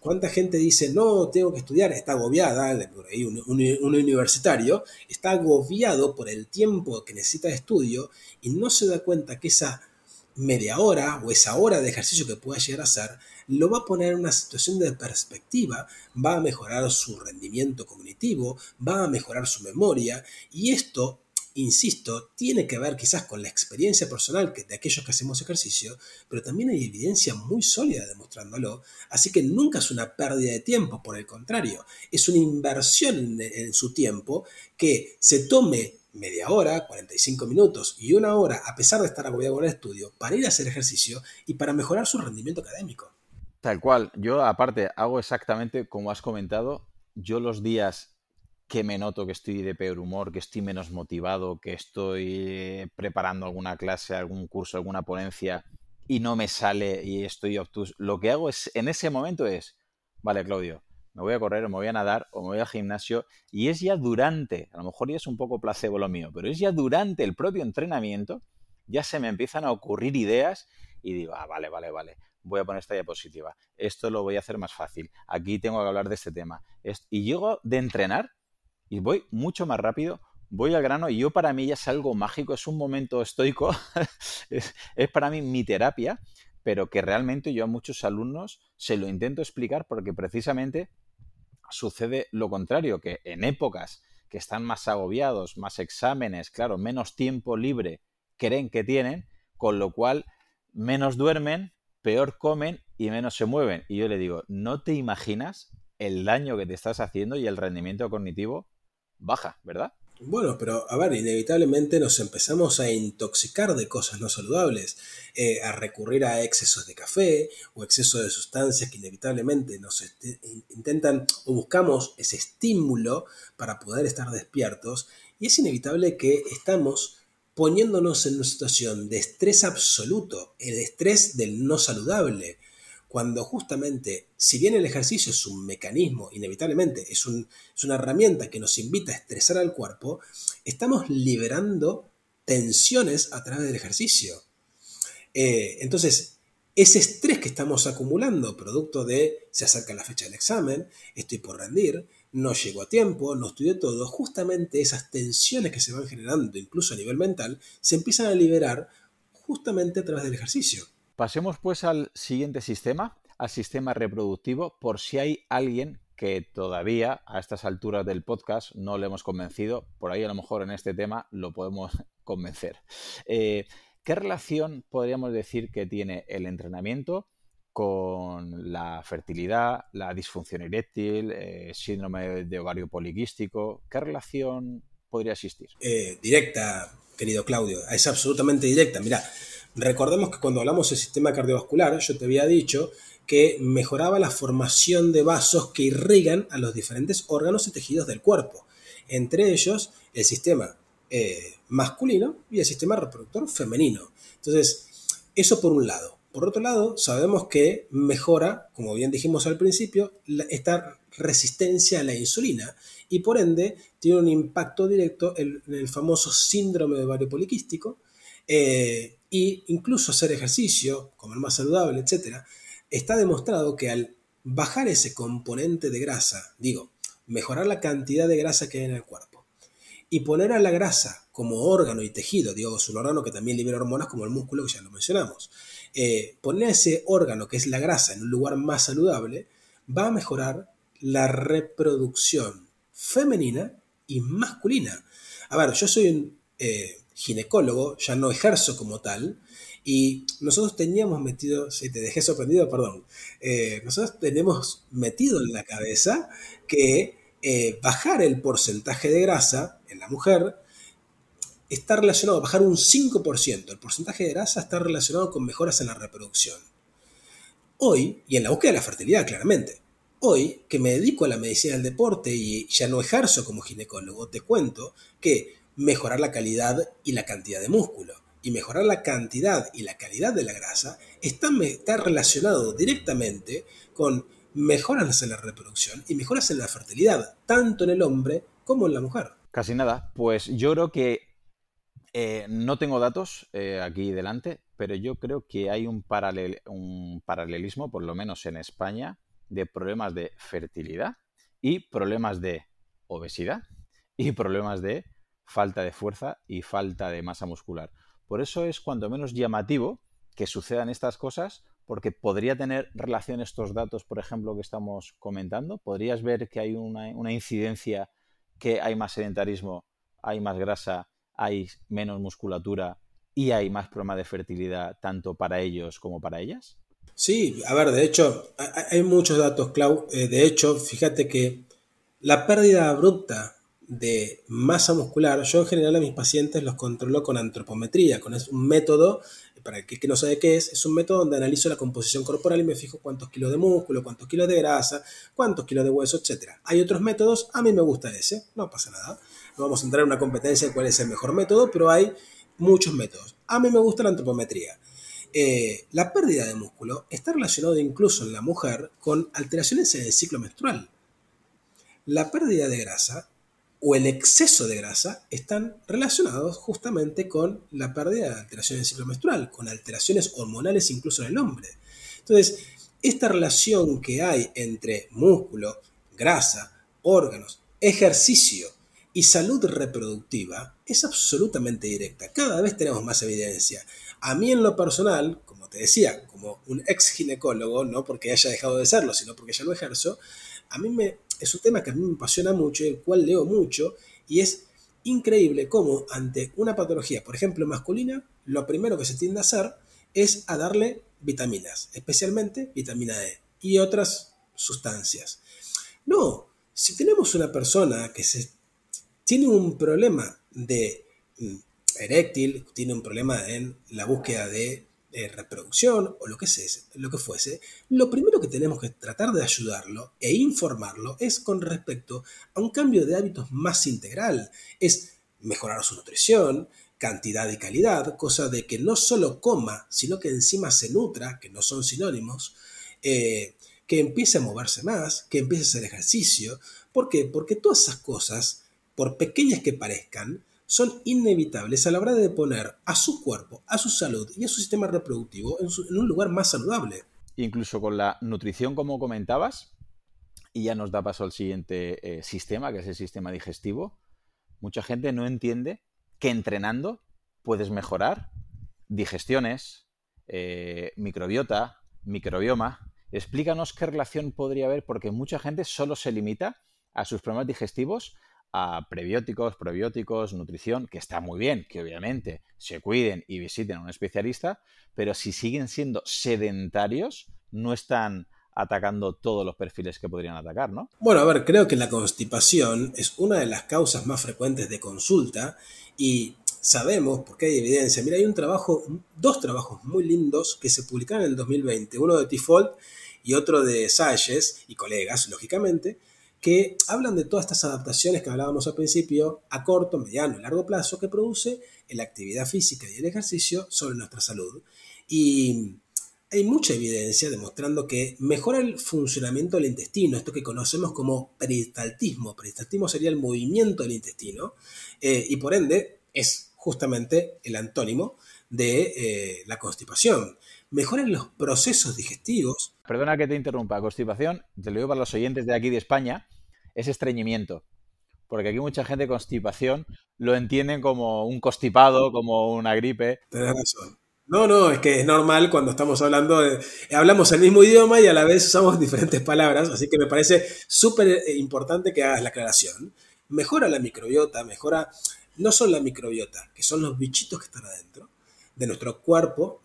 Speaker 3: ¿Cuánta gente dice, no, tengo que estudiar? Está agobiada, un, un, universitario, está agobiado por el tiempo que necesita de estudio y no se da cuenta que esa media hora o esa hora de ejercicio que pueda llegar a hacer lo va a poner en una situación de perspectiva, va a mejorar su rendimiento cognitivo, va a mejorar su memoria y esto insisto, tiene que ver quizás con la experiencia personal de aquellos que hacemos ejercicio, pero también hay evidencia muy sólida demostrándolo, así que nunca es una pérdida de tiempo, por el contrario, es una inversión en, su tiempo que se tome media hora, 45 minutos y una hora, a pesar de estar agobiado con el estudio, para ir a hacer ejercicio y para mejorar su rendimiento académico.
Speaker 2: Tal cual, yo aparte hago exactamente como has comentado, yo los días que me noto que estoy de peor humor, que estoy menos motivado, que estoy preparando alguna clase, algún curso, alguna ponencia y no me sale y estoy obtuso. Lo que hago es, en ese momento es, vale, Claudio, me voy a correr o me voy a nadar o me voy al gimnasio y es ya durante, a lo mejor ya es un poco placebo lo mío, pero es ya durante el propio entrenamiento, ya se me empiezan a ocurrir ideas y digo, ah, vale, vale, vale, voy a poner esta diapositiva, esto lo voy a hacer más fácil, aquí tengo que hablar de este tema. Y llego de entrenar y voy mucho más rápido, voy al grano y yo para mí ya es algo mágico, es un momento estoico, es, para mí mi terapia, pero que realmente yo a muchos alumnos se lo intento explicar porque precisamente sucede lo contrario, que en épocas que están más agobiados, más exámenes, claro, menos tiempo libre creen que tienen, con lo cual menos duermen, peor comen y menos se mueven. Y yo le digo, no te imaginas el daño que te estás haciendo y el rendimiento cognitivo baja, ¿verdad?
Speaker 3: Bueno, pero a ver, inevitablemente nos empezamos a intoxicar de cosas no saludables, eh, a recurrir a excesos de café o excesos de sustancias que inevitablemente nos intentan o buscamos ese estímulo para poder estar despiertos y es inevitable que estamos poniéndonos en una situación de estrés absoluto, el estrés del no saludable, cuando justamente, si bien el ejercicio es un mecanismo, inevitablemente, es, una herramienta que nos invita a estresar al cuerpo, estamos liberando tensiones a través del ejercicio. Eh, entonces, ese estrés que estamos acumulando, producto de se acerca la fecha del examen, estoy por rendir, no llego a tiempo, no estudio todo, justamente esas tensiones que se van generando, incluso a nivel mental, se empiezan a liberar justamente a través del ejercicio.
Speaker 2: Pasemos pues al siguiente sistema, al sistema reproductivo, por si hay alguien que todavía a estas alturas del podcast no le hemos convencido. Por ahí a lo mejor en este tema lo podemos convencer. Eh, ¿Qué relación podríamos decir que tiene el entrenamiento con la fertilidad, la disfunción eréctil, eh, síndrome de ovario poliquístico? ¿Qué relación podría existir?
Speaker 3: Eh, directa, querido Claudio, es absolutamente directa. Mira, recordemos que cuando hablamos del sistema cardiovascular, yo te había dicho que mejoraba la formación de vasos que irrigan a los diferentes órganos y tejidos del cuerpo, entre ellos el sistema eh, masculino y el sistema reproductor femenino. Entonces, eso por un lado. Por otro lado, sabemos que mejora, como bien dijimos al principio, esta resistencia a la insulina y por ende tiene un impacto directo en, el famoso síndrome de ovario poliquístico e incluso hacer ejercicio, comer más saludable, etc., está demostrado que al bajar ese componente de grasa, digo, mejorar la cantidad de grasa que hay en el cuerpo y poner a la grasa como órgano y tejido, digo, es un órgano que también libera hormonas como el músculo que ya lo mencionamos, eh, poner ese órgano que es la grasa en un lugar más saludable va a mejorar la reproducción femenina y masculina. A ver, yo soy un eh, ginecólogo, ya no ejerzo como tal, y nosotros teníamos metido, si te dejé sorprendido, perdón, eh, nosotros tenemos metido en la cabeza que bajar el porcentaje de grasa en la mujer está relacionado, bajar un 5%, el porcentaje de grasa está relacionado con mejoras en la reproducción. Hoy, y en la búsqueda de la fertilidad claramente, hoy que me dedico a la medicina del deporte y ya no ejerzo como ginecólogo, te cuento que mejorar la calidad y la cantidad de músculo y mejorar la cantidad y la calidad de la grasa está, está relacionado directamente con mejoras en la reproducción y mejoras en la fertilidad, tanto en el hombre como en la mujer.
Speaker 2: Casi nada. Pues yo creo que eh, no tengo datos eh, aquí delante, pero yo creo que hay un, paralelismo, por lo menos en España, de problemas de fertilidad y problemas de obesidad y problemas de falta de fuerza y falta de masa muscular. Por eso es cuando menos llamativo que sucedan estas cosas, porque podría tener relación estos datos, por ejemplo, que estamos comentando. Podrías ver que hay una incidencia, que hay más sedentarismo, hay más grasa hay menos musculatura y hay más problema de fertilidad tanto para ellos como para ellas?
Speaker 3: Sí, a ver, de hecho, hay muchos datos, Clau. Eh, de hecho, fíjate que la pérdida abrupta de masa muscular, yo en general a mis pacientes los controlo con antropometría, con un método, para el que no sabe qué es, es un método donde analizo la composición corporal y me fijo cuántos kilos de músculo, cuántos kilos de grasa, cuántos kilos de hueso, etc. Hay otros métodos, a mí me gusta ese, no pasa nada. No vamos a entrar en una competencia de cuál es el mejor método, pero hay muchos métodos. A mí me gusta la antropometría. Eh, la pérdida de músculo está relacionada incluso en la mujer con alteraciones en el ciclo menstrual. La pérdida de grasa o el exceso de grasa están relacionados justamente con la pérdida de alteraciones del ciclo menstrual, con alteraciones hormonales incluso en el hombre. Entonces, esta relación que hay entre músculo, grasa, órganos, ejercicio y salud reproductiva es absolutamente directa. Cada vez tenemos más evidencia. A mí en lo personal, como te decía, como un ex ginecólogo, no porque haya dejado de serlo, sino porque ya lo ejerzo, a mí me, es un tema que a mí me apasiona mucho y el cual leo mucho y es increíble cómo ante una patología, por ejemplo masculina, lo primero que se tiende a hacer es a darle vitaminas, especialmente vitamina E y otras sustancias. No, si tenemos una persona que se tiene un problema de mm, eréctil, tiene un problema en la búsqueda de reproducción o lo que, sea, lo que fuese, lo primero que tenemos que tratar de ayudarlo e informarlo es con respecto a un cambio de hábitos más integral. Es mejorar su nutrición, cantidad y calidad, cosa de que no solo coma, sino que encima se nutra, que no son sinónimos, eh, que empiece a moverse más, que empiece a hacer ejercicio. ¿Por qué? Porque todas esas cosas por pequeñas que parezcan, son inevitables a la hora de poner a su cuerpo, a su salud y a su sistema reproductivo en, un lugar más saludable.
Speaker 2: Incluso con la nutrición, como comentabas, y ya nos da paso al siguiente eh, sistema, que es el sistema digestivo, mucha gente no entiende que entrenando puedes mejorar digestiones, eh, microbiota, microbioma Explícanos qué relación podría haber, porque mucha gente solo se limita a sus problemas digestivos, a prebióticos, probióticos, nutrición, que está muy bien, que obviamente se cuiden y visiten a un especialista, pero si siguen siendo sedentarios, no están atacando todos los perfiles que podrían atacar, ¿no?
Speaker 3: Bueno, a ver, creo que la constipación es una de las causas más frecuentes de consulta y sabemos, porque hay evidencia, mira, hay un trabajo, dos trabajos muy lindos que se publicaron en el 2020, uno de Tifold y otro de Salles y colegas, lógicamente, que hablan de todas estas adaptaciones que hablábamos al principio a corto, mediano y largo plazo que produce la actividad física y el ejercicio sobre nuestra salud. Y hay mucha evidencia demostrando que mejora el funcionamiento del intestino, esto que conocemos como peristaltismo. Peristaltismo sería el movimiento del intestino eh, y por ende es justamente el antónimo de eh, la constipación. Mejoran los procesos digestivos.
Speaker 2: Perdona que te interrumpa, constipación, te lo digo para los oyentes de aquí de España, es estreñimiento. Porque aquí mucha gente constipación lo entienden como un constipado, como una gripe.
Speaker 3: Tienes razón. No, no, es que es normal cuando estamos hablando, de, hablamos el mismo idioma y a la vez usamos diferentes palabras, así que me parece súper eh, importante que hagas la aclaración. Mejora la microbiota, mejora no solo la microbiota, que son los bichitos que están adentro, de nuestro cuerpo,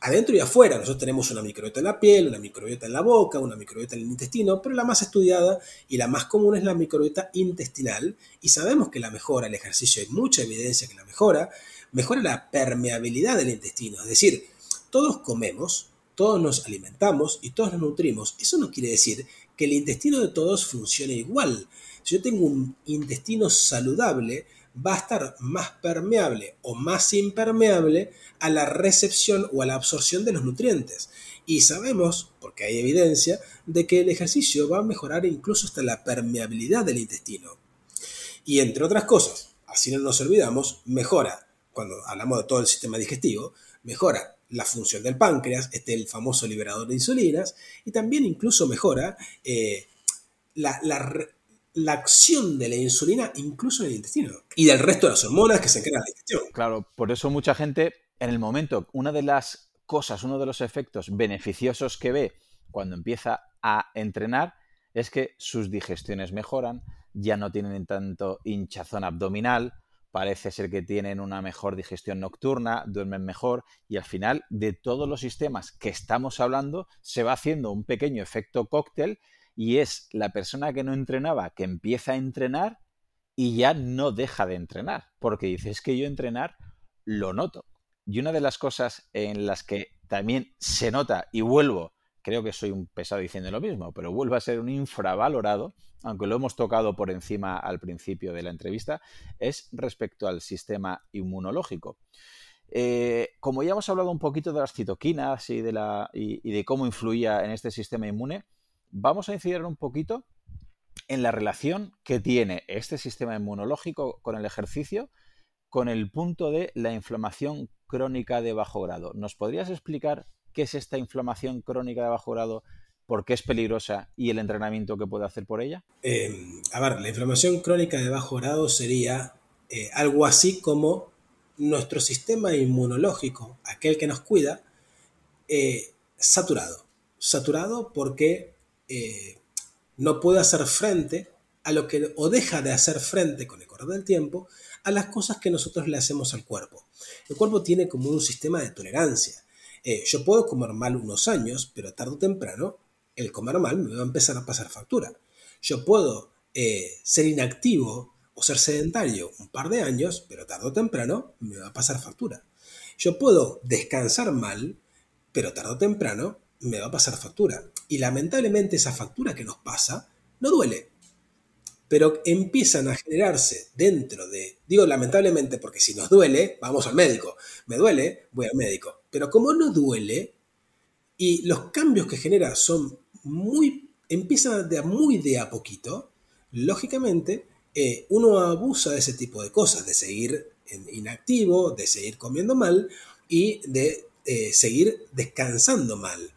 Speaker 3: adentro y afuera. Nosotros tenemos una microbiota en la piel, una microbiota en la boca, una microbiota en el intestino, pero la más estudiada y la más común es la microbiota intestinal. Y sabemos que la mejora, el ejercicio, hay mucha evidencia que la mejora, mejora la permeabilidad del intestino. Es decir, todos comemos, todos nos alimentamos y todos nos nutrimos. Eso no quiere decir que el intestino de todos funcione igual. Si yo tengo un intestino saludable, va a estar más permeable o más impermeable a la recepción o a la absorción de los nutrientes. Y sabemos, porque hay evidencia, de que el ejercicio va a mejorar incluso hasta la permeabilidad del intestino. Y entre otras cosas, así no nos olvidamos, mejora, cuando hablamos de todo el sistema digestivo, mejora la función del páncreas, este el famoso liberador de insulinas, y también incluso mejora eh, la, la, la acción de la insulina incluso en el intestino y del resto de las hormonas que se crean en la digestión.
Speaker 2: Claro, por eso mucha gente en el momento, una de las cosas, uno de los efectos beneficiosos que ve cuando empieza a entrenar es que sus digestiones mejoran, ya no tienen tanto hinchazón abdominal, parece ser que tienen una mejor digestión nocturna, duermen mejor y al final de todos los sistemas que estamos hablando se va haciendo un pequeño efecto cóctel y es la persona que no entrenaba que empieza a entrenar y ya no deja de entrenar, porque dice, es que yo entrenar lo noto. Y una de las cosas en las que también se nota, y vuelvo, creo que soy un pesado diciendo lo mismo, pero vuelvo a ser un infravalorado, aunque lo hemos tocado por encima al principio de la entrevista, es respecto al sistema inmunológico. Eh, como ya hemos hablado un poquito de las citoquinas y de, la, y de cómo influía en este sistema inmune, vamos a incidir un poquito en la relación que tiene este sistema inmunológico con el ejercicio con el punto de la inflamación crónica de bajo grado. ¿Nos podrías explicar qué es esta inflamación crónica de bajo grado, por qué es peligrosa y el entrenamiento que puede hacer por ella?
Speaker 3: Eh, a ver, la inflamación crónica de bajo grado sería eh, algo así como nuestro sistema inmunológico, aquel que nos cuida, eh, saturado. Saturado porque eh, no puede hacer frente a lo que, o deja de hacer frente con el correr del tiempo, a las cosas que nosotros le hacemos al cuerpo. El cuerpo tiene como un sistema de tolerancia. Eh, yo puedo comer mal unos años, pero tarde o temprano el comer mal me va a empezar a pasar factura. Yo puedo eh, ser inactivo o ser sedentario un par de años, pero tarde o temprano me va a pasar factura. Yo puedo descansar mal, pero tarde o temprano me va a pasar factura. Y lamentablemente esa factura que nos pasa no duele. Pero empiezan a generarse dentro de, digo lamentablemente porque si nos duele, vamos al médico. Me duele, voy al médico. Pero como no duele, y los cambios que genera son muy, empiezan de muy de a poquito, lógicamente eh, uno abusa de ese tipo de cosas, de seguir inactivo, de seguir comiendo mal y de eh, seguir descansando mal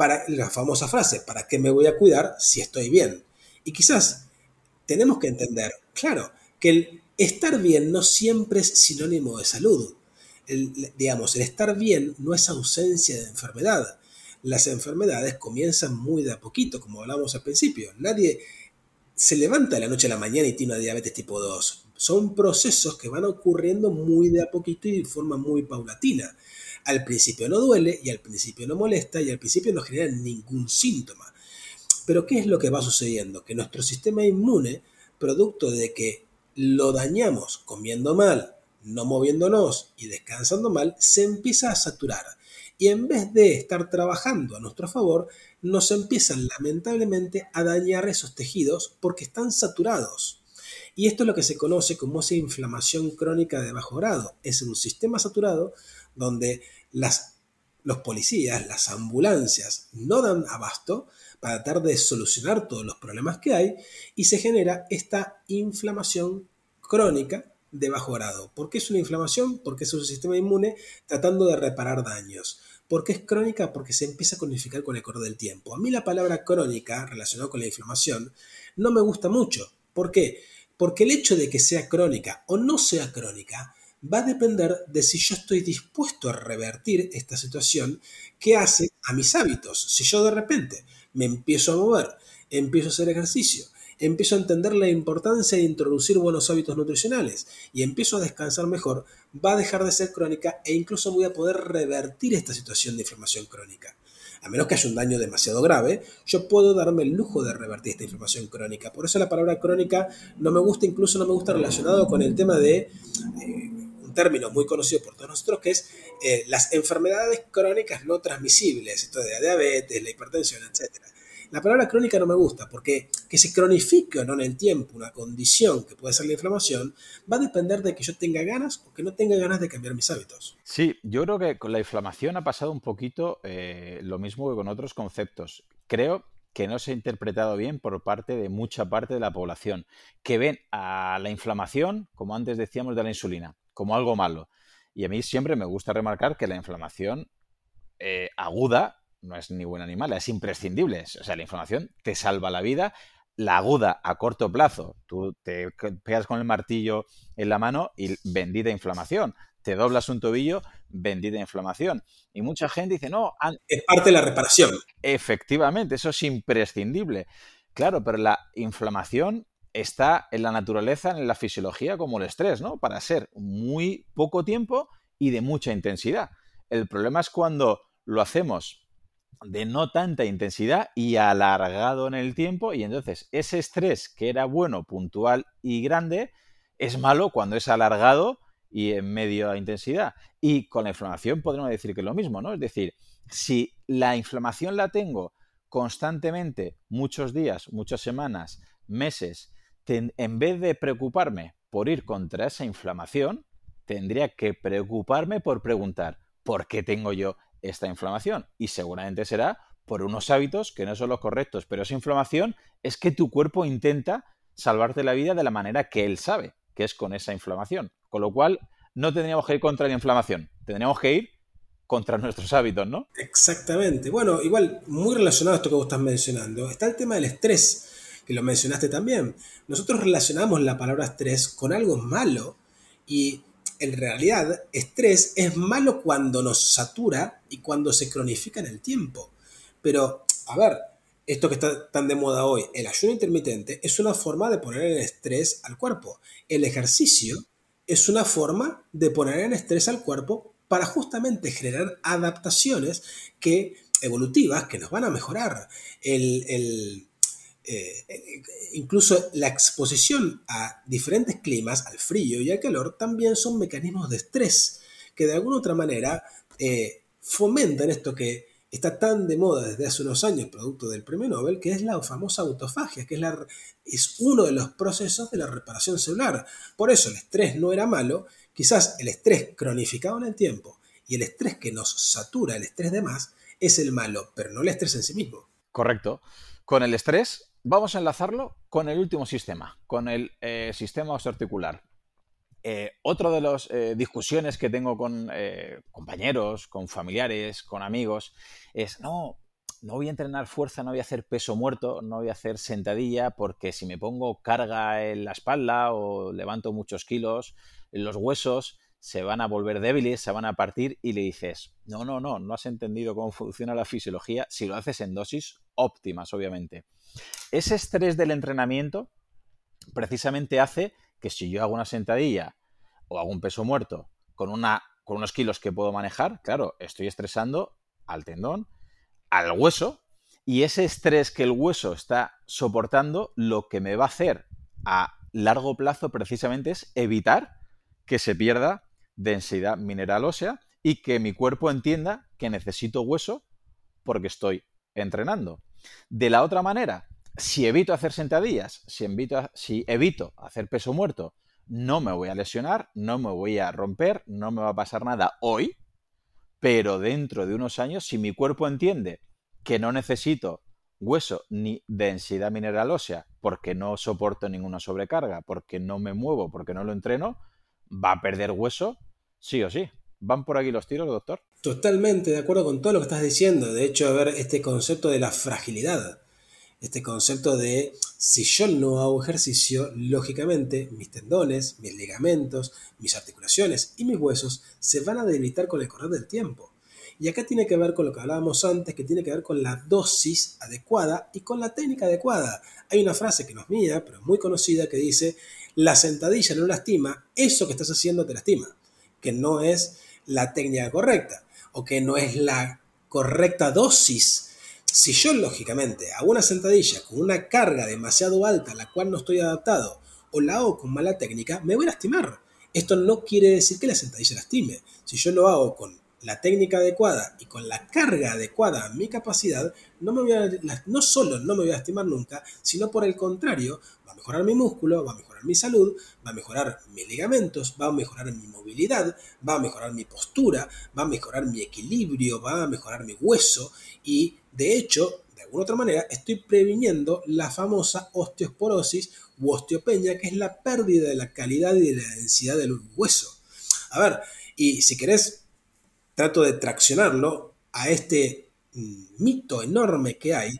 Speaker 3: para la famosa frase, ¿para qué me voy a cuidar si estoy bien? Y quizás tenemos que entender, claro, que el estar bien no siempre es sinónimo de salud. El, digamos, el estar bien no es ausencia de enfermedad. las enfermedades comienzan muy de a poquito, como hablamos al principio. Nadie se levanta de la noche a la mañana y tiene una diabetes tipo 2. Son procesos que van ocurriendo muy de a poquito y de forma muy paulatina. Al principio no duele y al principio no molesta y al principio no genera ningún síntoma. Pero ¿qué es lo que va sucediendo? Que nuestro sistema inmune, producto de que lo dañamos comiendo mal, no moviéndonos y descansando mal, se empieza a saturar. Y en vez de estar trabajando a nuestro favor, nos empiezan lamentablemente a dañar esos tejidos porque están saturados. Y esto es lo que se conoce como esa inflamación crónica de bajo grado. Es un sistema saturado donde las, los policías, las ambulancias no dan abasto para tratar de solucionar todos los problemas que hay y se genera esta inflamación crónica de bajo grado. ¿Por qué es una inflamación? Porque es un sistema inmune tratando de reparar daños. ¿Por qué es crónica? Porque se empieza a cronificar con el correr del tiempo. A mí la palabra crónica relacionada con la inflamación no me gusta mucho. ¿Por qué? Porque el hecho de que sea crónica o no sea crónica va a depender de si yo estoy dispuesto a revertir esta situación que hace a mis hábitos. Si yo de repente me empiezo a mover, empiezo a hacer ejercicio, empiezo a entender la importancia de introducir buenos hábitos nutricionales y empiezo a descansar mejor, va a dejar de ser crónica e incluso voy a poder revertir esta situación de inflamación crónica. A menos que haya un daño demasiado grave, yo puedo darme el lujo de revertir esta inflamación crónica. Por eso la palabra crónica no me gusta, incluso no me gusta relacionado con el tema de eh, un término muy conocido por todos nosotros, que es eh, las enfermedades crónicas no transmisibles, esto de la diabetes, la hipertensión, etcétera. La palabra crónica no me gusta porque que se cronifique o no en el tiempo una condición que puede ser la inflamación va a depender de que yo tenga ganas o que no tenga ganas de cambiar mis hábitos.
Speaker 2: Sí, yo creo que con la inflamación ha pasado un poquito eh, lo mismo que con otros conceptos. Creo que no se ha interpretado bien por parte de mucha parte de la población, que ven a la inflamación, como antes decíamos de la insulina, como algo malo. Y a mí siempre me gusta remarcar que la inflamación eh, aguda no es ni buen animal, es imprescindible. O sea, la inflamación te salva la vida. La aguda a corto plazo, tú te pegas con el martillo en la mano y bendita inflamación. Te doblas un tobillo, bendita inflamación. Y mucha gente dice, no.
Speaker 3: Es parte de la reparación.
Speaker 2: Efectivamente, eso es imprescindible. Claro, pero la inflamación está en la naturaleza, en la fisiología, como el estrés, ¿no? Para ser muy poco tiempo y de mucha intensidad. El problema es cuando lo hacemos de no tanta intensidad y alargado en el tiempo y entonces ese estrés que era bueno, puntual y grande es malo cuando es alargado y en medio de intensidad. Y con la inflamación podríamos decir que es lo mismo, ¿no? Es decir, si la inflamación la tengo constantemente, muchos días, muchas semanas, meses, en vez de preocuparme por ir contra esa inflamación, tendría que preocuparme por preguntar, ¿por qué tengo yo esta inflamación y seguramente será por unos hábitos que no son los correctos, pero esa inflamación es que tu cuerpo intenta salvarte la vida de la manera que él sabe, que es con esa inflamación. Con lo cual, no tendríamos que ir contra la inflamación, tendríamos que ir contra nuestros hábitos, ¿no?
Speaker 3: Exactamente. Bueno, igual, muy relacionado a esto que vos estás mencionando, está el tema del estrés, que lo mencionaste también. Nosotros relacionamos la palabra estrés con algo malo y en realidad, estrés es malo cuando nos satura y cuando se cronifica en el tiempo. Pero, a ver, esto que está tan de moda hoy, el ayuno intermitente, es una forma de poner en estrés al cuerpo. El ejercicio es una forma de poner en estrés al cuerpo para justamente generar adaptaciones que, evolutivas que nos van a mejorar. El, el, eh, incluso la exposición a diferentes climas, al frío y al calor, también son mecanismos de estrés que de alguna otra manera eh, fomentan esto que está tan de moda desde hace unos años, producto del premio Nobel, que es la famosa autofagia, que es, es uno de los procesos de la reparación celular. Por eso el estrés no era malo, quizás el estrés cronificado en el tiempo y el estrés que nos satura, el estrés de más, es el malo, pero no el estrés en sí mismo.
Speaker 2: Correcto. Con el estrés vamos a enlazarlo con el último sistema, con el eh, sistema osteoarticular. Eh, otra de las eh, discusiones que tengo con compañeros, con familiares, con amigos, es, no, no voy a entrenar fuerza, no voy a hacer peso muerto, no voy a hacer sentadilla, porque si me pongo carga en la espalda o levanto muchos kilos, los huesos se van a volver débiles, se van a partir y le dices, no, no, no, no has entendido cómo funciona la fisiología si lo haces en dosis óptimas, obviamente. Ese estrés del entrenamiento precisamente hace que si yo hago una sentadilla o hago un peso muerto con, una, con unos kilos que puedo manejar, claro, estoy estresando al tendón, al hueso, y ese estrés que el hueso está soportando, lo que me va a hacer a largo plazo precisamente es evitar que se pierda densidad mineral ósea y que mi cuerpo entienda que necesito hueso porque estoy entrenando. De la otra manera, si evito hacer sentadillas, si evito, si evito hacer peso muerto, no me voy a lesionar, no me voy a romper, no me va a pasar nada hoy, pero dentro de unos años, si mi cuerpo entiende que no necesito hueso ni densidad mineral ósea porque no soporto ninguna sobrecarga, porque no me muevo, porque no lo entreno, va a perder hueso sí o sí. ¿Van por aquí los tiros, doctor?
Speaker 3: Totalmente de acuerdo con todo lo que estás diciendo. De hecho, a ver, este concepto de la fragilidad, este concepto de si yo no hago ejercicio, lógicamente mis tendones, mis ligamentos, mis articulaciones y mis huesos se van a debilitar con el correr del tiempo. Y acá tiene que ver con lo que hablábamos antes, que tiene que ver con la dosis adecuada y con la técnica adecuada. Hay una frase que no es mía, pero muy conocida, que dice, la sentadilla no lastima, eso que estás haciendo te lastima, que no es la técnica correcta o que no es la correcta dosis. Si yo, lógicamente, hago una sentadilla con una carga demasiado alta a la cual no estoy adaptado o la hago con mala técnica, me voy a lastimar. Esto no quiere decir que la sentadilla lastime. Si yo lo hago con la técnica adecuada y con la carga adecuada a mi capacidad, no, me voy a, no solo no me voy a lastimar nunca, sino por el contrario, va a mejorar mi músculo, va a mejorar mi salud, va a mejorar mis ligamentos, va a mejorar mi movilidad, va a mejorar mi postura, va a mejorar mi equilibrio, va a mejorar mi hueso y de hecho, de alguna otra manera, estoy previniendo la famosa osteoporosis u osteopenia, que es la pérdida de la calidad y de la densidad del hueso. A ver, y si querés trato de traccionarlo a este mm, mito enorme que hay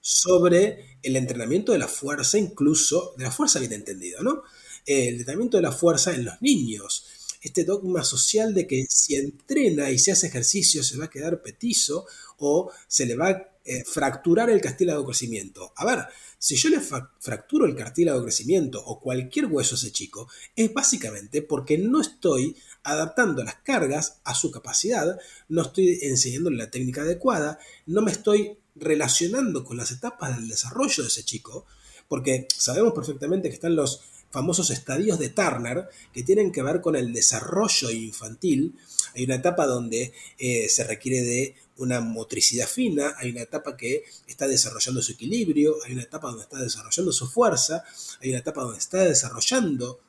Speaker 3: sobre el entrenamiento de la fuerza, incluso de la fuerza bien entendido, ¿no? El entrenamiento de la fuerza en los niños. Este dogma social de que si entrena y se hace ejercicio se va a quedar petizo o se le va a eh, fracturar el cartílago de crecimiento. A ver, si yo le fracturo el cartílago de crecimiento o cualquier hueso a ese chico, es básicamente porque no estoy adaptando las cargas a su capacidad, no estoy enseñándole la técnica adecuada, no me estoy relacionando con las etapas del desarrollo de ese chico, porque sabemos perfectamente que están los famosos estadios de Turner que tienen que ver con el desarrollo infantil. Hay una etapa donde eh, se requiere de una motricidad fina, hay una etapa que está desarrollando su equilibrio, hay una etapa donde está desarrollando su fuerza, hay una etapa donde está desarrollando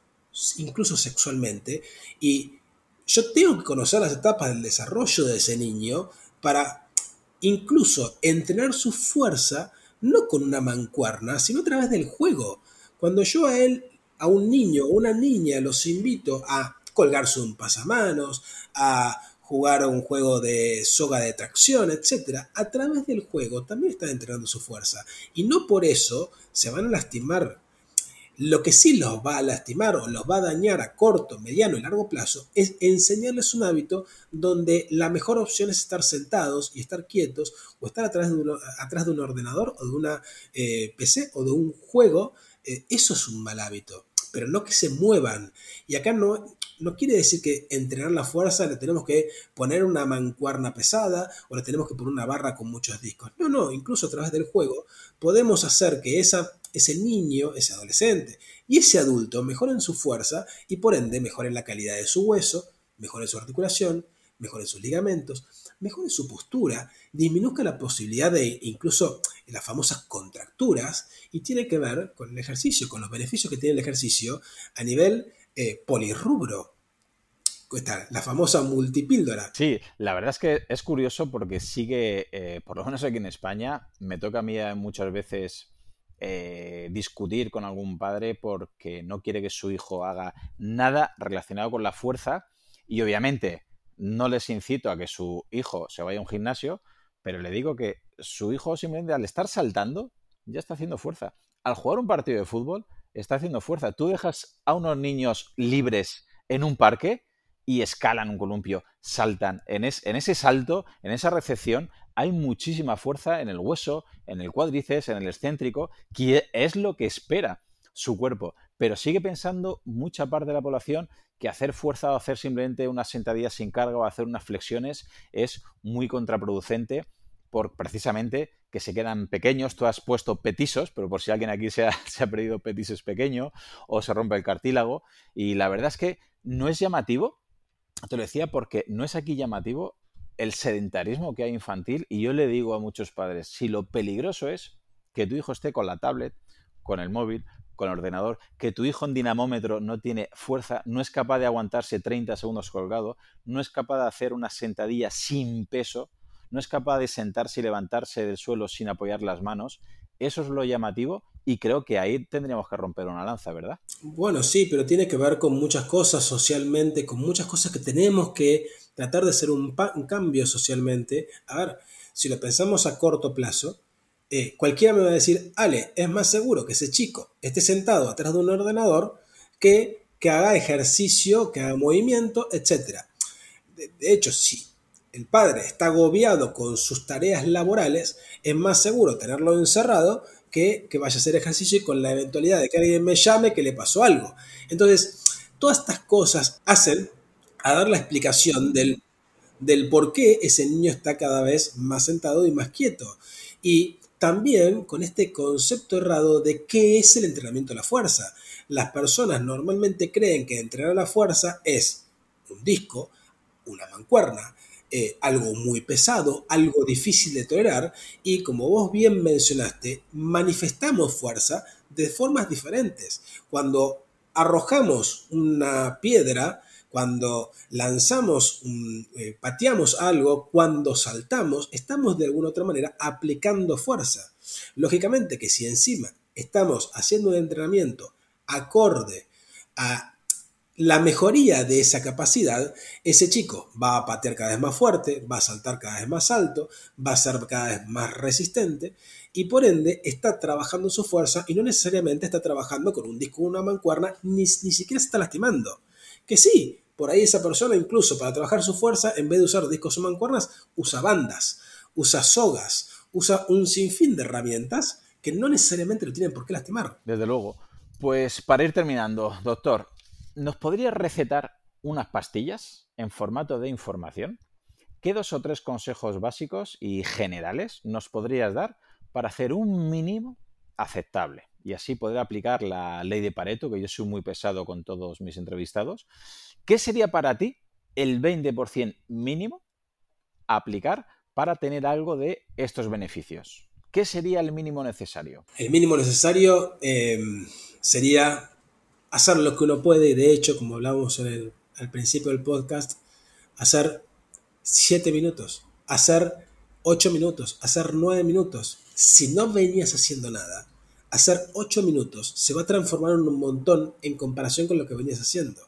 Speaker 3: incluso sexualmente, y yo tengo que conocer las etapas del desarrollo de ese niño para incluso entrenar su fuerza no con una mancuerna, sino a través del juego. Cuando yo a él, a un niño o una niña, los invito a colgarse un pasamanos, a jugar un juego de soga de tracción, etc., a través del juego también están entrenando su fuerza. Y no por eso se van a lastimar. Lo que sí los va a lastimar o los va a dañar a corto, mediano y largo plazo es enseñarles un hábito donde la mejor opción es estar sentados y estar quietos o estar atrás de un, ordenador o de una eh, PC o de un juego. Eh, eso es un mal hábito pero no que se muevan. Y acá no, no quiere decir que entrenar la fuerza le tenemos que poner una mancuerna pesada o le tenemos que poner una barra con muchos discos. No, no, incluso a través del juego podemos hacer que esa, ese niño, ese adolescente y ese adulto mejoren su fuerza y por ende mejoren la calidad de su hueso, mejoren su articulación, mejoren sus ligamentos, mejoren su postura, disminuzca la posibilidad de incluso las famosas contracturas y tiene que ver con el ejercicio, con los beneficios que tiene el ejercicio a nivel eh, polirrubro. la famosa multipíldora.
Speaker 2: Sí, la verdad es que es curioso porque sigue, eh, por lo menos aquí en España, me toca a mí muchas veces eh, discutir con algún padre porque no quiere que su hijo haga nada relacionado con la fuerza y obviamente no les incito a que su hijo se vaya a un gimnasio, pero le digo que su hijo simplemente al estar saltando ya está haciendo fuerza. Al jugar un partido de fútbol está haciendo fuerza. Tú dejas a unos niños libres en un parque y escalan un columpio, saltan. En, en ese salto, en esa recepción, hay muchísima fuerza en el hueso, en el cuádriceps, en el excéntrico, que es lo que espera su cuerpo. Pero sigue pensando mucha parte de la población que hacer fuerza o hacer simplemente unas sentadillas sin carga o hacer unas flexiones es muy contraproducente por precisamente que se quedan pequeños. Tú has puesto petisos, pero por si alguien aquí se ha, perdido petisos pequeño o se rompe el cartílago. Y la verdad es que no es llamativo, te lo decía porque no es aquí llamativo el sedentarismo que hay infantil y yo le digo a muchos padres, si lo peligroso es que tu hijo esté con la tablet, con el móvil, con el ordenador, que tu hijo en dinamómetro no tiene fuerza, no es capaz de aguantarse 30 segundos colgado, no es capaz de hacer una sentadilla sin peso, no es capaz de sentarse y levantarse del suelo sin apoyar las manos. Eso es lo llamativo y creo que ahí tendríamos que romper una lanza, ¿verdad?
Speaker 3: Bueno, sí, pero tiene que ver con muchas cosas socialmente, con muchas cosas que tenemos que tratar de hacer un, cambio socialmente. A ver, si lo pensamos a corto plazo, eh, cualquiera me va a decir, Ale, es más seguro que ese chico esté sentado atrás de un ordenador que que haga ejercicio, que haga movimiento, etc. De, de hecho, sí el padre está agobiado con sus tareas laborales, es más seguro tenerlo encerrado que vaya a hacer ejercicio y con la eventualidad de que alguien me llame que le pasó algo. Entonces, todas estas cosas hacen a dar la explicación del, del por qué ese niño está cada vez más sentado y más quieto. Y también con este concepto errado de qué es el entrenamiento a la fuerza. Las personas normalmente creen que entrenar a la fuerza es un disco, una mancuerna, eh, algo muy pesado, algo difícil de tolerar y como vos bien mencionaste, manifestamos fuerza de formas diferentes. Cuando arrojamos una piedra, cuando lanzamos, eh, pateamos algo, cuando saltamos, estamos de alguna otra manera aplicando fuerza. Lógicamente que si encima estamos haciendo un entrenamiento acorde a la mejoría de esa capacidad, ese chico va a patear cada vez más fuerte, va a saltar cada vez más alto, va a ser cada vez más resistente y por ende está trabajando su fuerza y no necesariamente está trabajando con un disco una mancuerna, ni, ni siquiera se está lastimando. Que sí, por ahí esa persona incluso para trabajar su fuerza, en vez de usar discos o mancuernas, usa bandas, usa sogas, usa un sinfín de herramientas que no necesariamente lo tienen por qué lastimar.
Speaker 2: Desde luego. Pues para ir terminando, doctor, ¿nos podría recetar unas pastillas en formato de información? ¿Qué dos o tres consejos básicos y generales nos podrías dar para hacer un mínimo aceptable? Y así poder aplicar la ley de Pareto, que yo soy muy pesado con todos mis entrevistados. ¿Qué sería para ti el 20% mínimo a aplicar para tener algo de estos beneficios? ¿Qué sería el mínimo necesario?
Speaker 3: El mínimo necesario eh, sería hacer lo que uno puede y de hecho, como hablábamos al principio del podcast, hacer 7 minutos, hacer 8 minutos, hacer 9 minutos. Si no venías haciendo nada, hacer 8 minutos se va a transformar en un montón en comparación con lo que venías haciendo.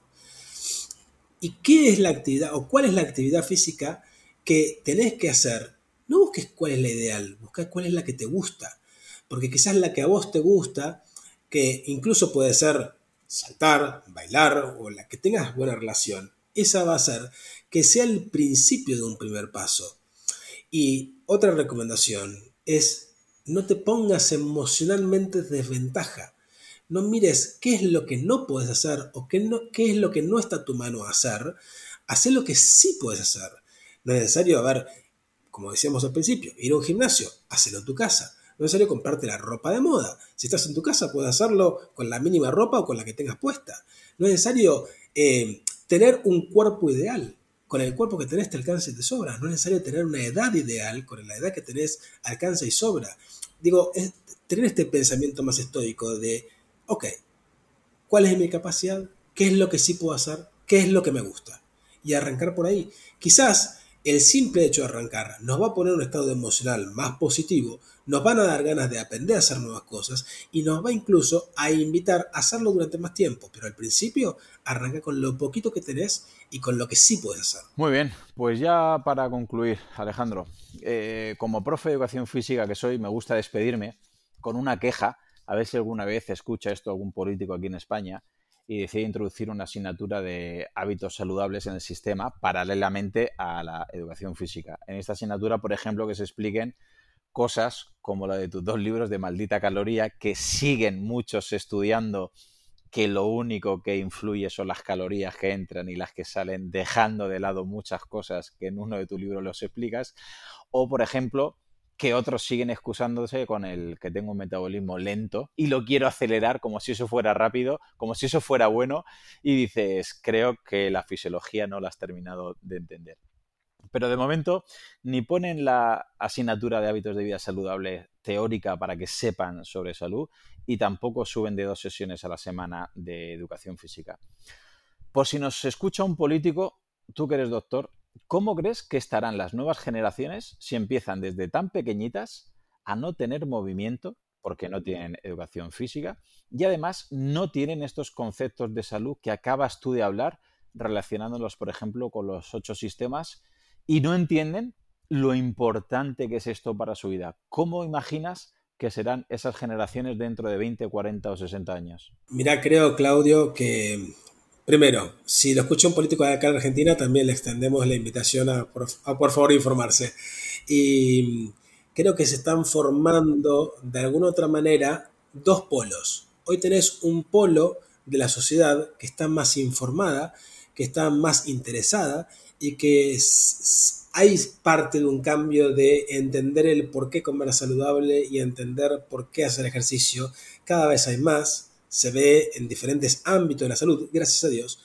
Speaker 3: ¿Y qué es la actividad o cuál es la actividad física que tenés que hacer? No busques cuál es la ideal, busca cuál es la que te gusta. Porque quizás la que a vos te gusta, que incluso puede ser saltar, bailar o la que tengas buena relación, esa va a ser que sea el principio de un primer paso. Y otra recomendación es no te pongas emocionalmente desventaja. No mires qué es lo que no puedes hacer o qué, qué es lo que no está a tu mano hacer. Haz lo que sí puedes hacer. No es necesario, a ver, como decíamos al principio, ir a un gimnasio, hazlo en tu casa. No es necesario comprarte la ropa de moda. Si estás en tu casa, puedes hacerlo con la mínima ropa o con la que tengas puesta. No es necesario eh, tener un cuerpo ideal. Con el cuerpo que tenés te alcanza y te sobra. No es necesario tener una edad ideal. Con la edad que tenés alcanza y sobra. Digo, es tener este pensamiento más estoico de, ok, ¿cuál es mi capacidad? ¿Qué es lo que sí puedo hacer? ¿Qué es lo que me gusta? Y arrancar por ahí. Quizás el simple hecho de arrancar nos va a poner un estado emocional más positivo, nos van a dar ganas de aprender a hacer nuevas cosas y nos va incluso a invitar a hacerlo durante más tiempo. Pero al principio arranca con lo poquito que tenés y con lo que sí puedes hacer.
Speaker 2: Muy bien, pues ya para concluir, Alejandro, eh, como profe de educación física que soy, me gusta despedirme con una queja, a ver si alguna vez escucha esto algún político aquí en España, y decide introducir una asignatura de hábitos saludables en el sistema paralelamente a la educación física. En esta asignatura, por ejemplo, que se expliquen cosas como la de tus dos libros de maldita caloría que siguen muchos estudiando que lo único que influye son las calorías que entran y las que salen, dejando de lado muchas cosas que en uno de tus libros los explicas. O, por ejemplo, que otros siguen excusándose con el que tengo un metabolismo lento y lo quiero acelerar como si eso fuera rápido, como si eso fuera bueno, y dices, creo que la fisiología no la has terminado de entender. Pero de momento ni ponen la asignatura de hábitos de vida saludable teórica para que sepan sobre salud y tampoco suben de dos sesiones a la semana de educación física. Por si nos escucha un político, tú que eres doctor, ¿cómo crees que estarán las nuevas generaciones si empiezan desde tan pequeñitas a no tener movimiento porque no tienen educación física y además no tienen estos conceptos de salud que acabas tú de hablar relacionándolos, por ejemplo, con los ocho sistemas y no entienden lo importante que es esto para su vida. ¿Cómo imaginas que serán esas generaciones dentro de 20, 40 o 60 años?
Speaker 3: Mira, creo, Claudio, que primero, si lo escucha un político de acá en Argentina, también le extendemos la invitación a por, a por favor informarse. Y creo que se están formando de alguna otra manera dos polos. Hoy tenés un polo de la sociedad que está más informada, que está más interesada y que hay parte de un cambio de entender el por qué comer saludable y entender por qué hacer ejercicio. Cada vez hay más, se ve en diferentes ámbitos de la salud, gracias a Dios.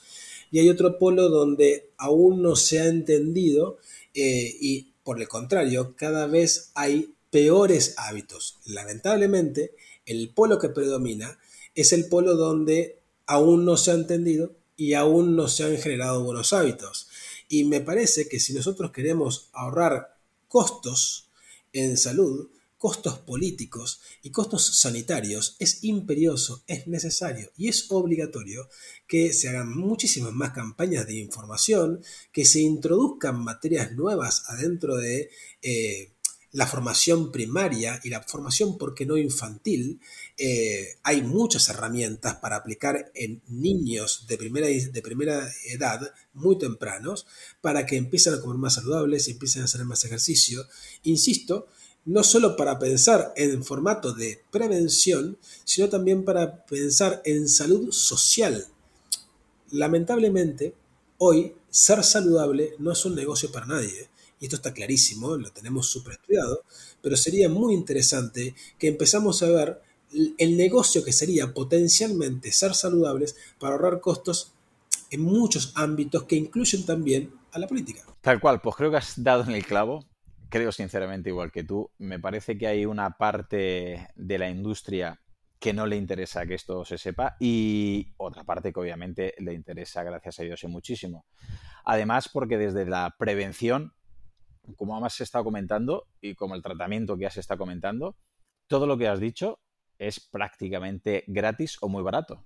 Speaker 3: Y hay otro polo donde aún no se ha entendido eh, y por el contrario, cada vez hay peores hábitos. Lamentablemente, el polo que predomina es el polo donde aún no se ha entendido y aún no se han generado buenos hábitos. Y me parece que si nosotros queremos ahorrar costos en salud, costos políticos y costos sanitarios, es imperioso, es necesario y es obligatorio que se hagan muchísimas más campañas de información, que se introduzcan materias nuevas adentro de eh, la formación primaria y la formación, porque no infantil, eh, hay muchas herramientas para aplicar en niños de primera, de primera edad, muy tempranos, para que empiecen a comer más saludables y empiecen a hacer más ejercicio. Insisto, no solo para pensar en formato de prevención, sino también para pensar en salud social. Lamentablemente, hoy ser saludable no es un negocio para nadie y esto está clarísimo, lo tenemos súper estudiado, pero sería muy interesante que empezamos a ver el negocio que sería potencialmente ser saludables para ahorrar costos en muchos ámbitos que incluyen también a la política.
Speaker 2: Tal cual, pues creo que has dado en el clavo. Creo sinceramente igual que tú. Me parece que hay una parte de la industria que no le interesa que esto se sepa y otra parte que obviamente le interesa, gracias a Dios, y muchísimo. Además, porque desde la prevención como has estado comentando y como el tratamiento que has estado comentando, todo lo que has dicho es prácticamente gratis o muy barato.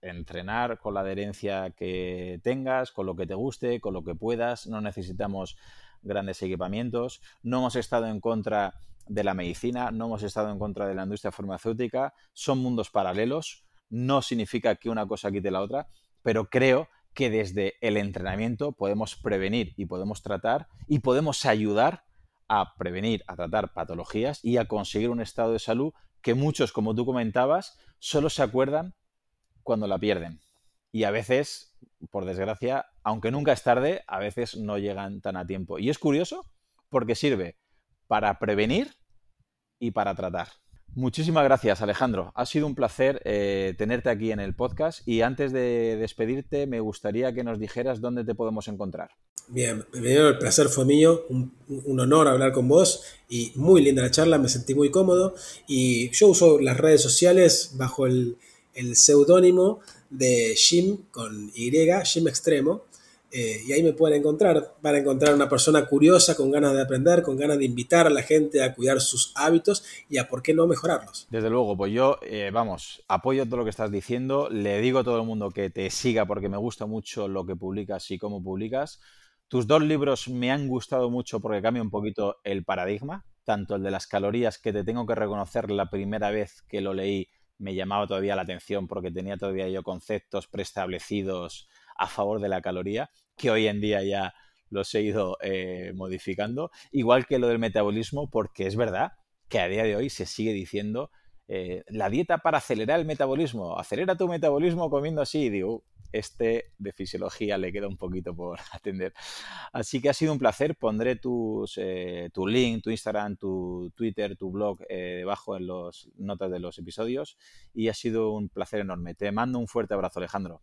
Speaker 2: Entrenar con la adherencia que tengas, con lo que te guste, con lo que puedas, no necesitamos grandes equipamientos, no hemos estado en contra de la medicina, no hemos estado en contra de la industria farmacéutica, son mundos paralelos, no significa que una cosa quite la otra, pero creo que desde el entrenamiento podemos prevenir y podemos tratar y podemos ayudar a prevenir, a tratar patologías y a conseguir un estado de salud que muchos, como tú comentabas, solo se acuerdan cuando la pierden. Y a veces, por desgracia, aunque nunca es tarde, a veces no llegan tan a tiempo. Y es curioso porque sirve para prevenir y para tratar. Muchísimas gracias, Alejandro. Ha sido un placer eh, tenerte aquí en el podcast y antes de despedirte me gustaría que nos dijeras dónde te podemos encontrar.
Speaker 3: Bien, el placer fue mío, un, honor hablar con vos y muy linda la charla, me sentí muy cómodo y yo uso las redes sociales bajo el, el seudónimo de Jim con Y, Jim Extremo, eh, y ahí me pueden encontrar. Van a encontrar una persona curiosa, con ganas de aprender, con ganas de invitar a la gente a cuidar sus hábitos y a por qué no mejorarlos.
Speaker 2: Desde luego, pues yo, eh, vamos, apoyo todo lo que estás diciendo. Le digo a todo el mundo que te siga porque me gusta mucho lo que publicas y cómo publicas. Tus dos libros me han gustado mucho porque cambia un poquito el paradigma, tanto el de las calorías, que te tengo que reconocer la primera vez que lo leí me llamaba todavía la atención porque tenía todavía yo conceptos preestablecidos a favor de la caloría, que hoy en día ya los he ido eh, modificando, igual que lo del metabolismo, porque es verdad que a día de hoy se sigue diciendo eh, la dieta para acelerar el metabolismo, acelera tu metabolismo comiendo así, digo, este de fisiología le queda un poquito por atender. Así que ha sido un placer. Pondré tus, eh, tu link, tu Instagram, tu Twitter, tu blog debajo en las notas de los episodios. Y ha sido un placer enorme. Te mando un fuerte abrazo, Alejandro.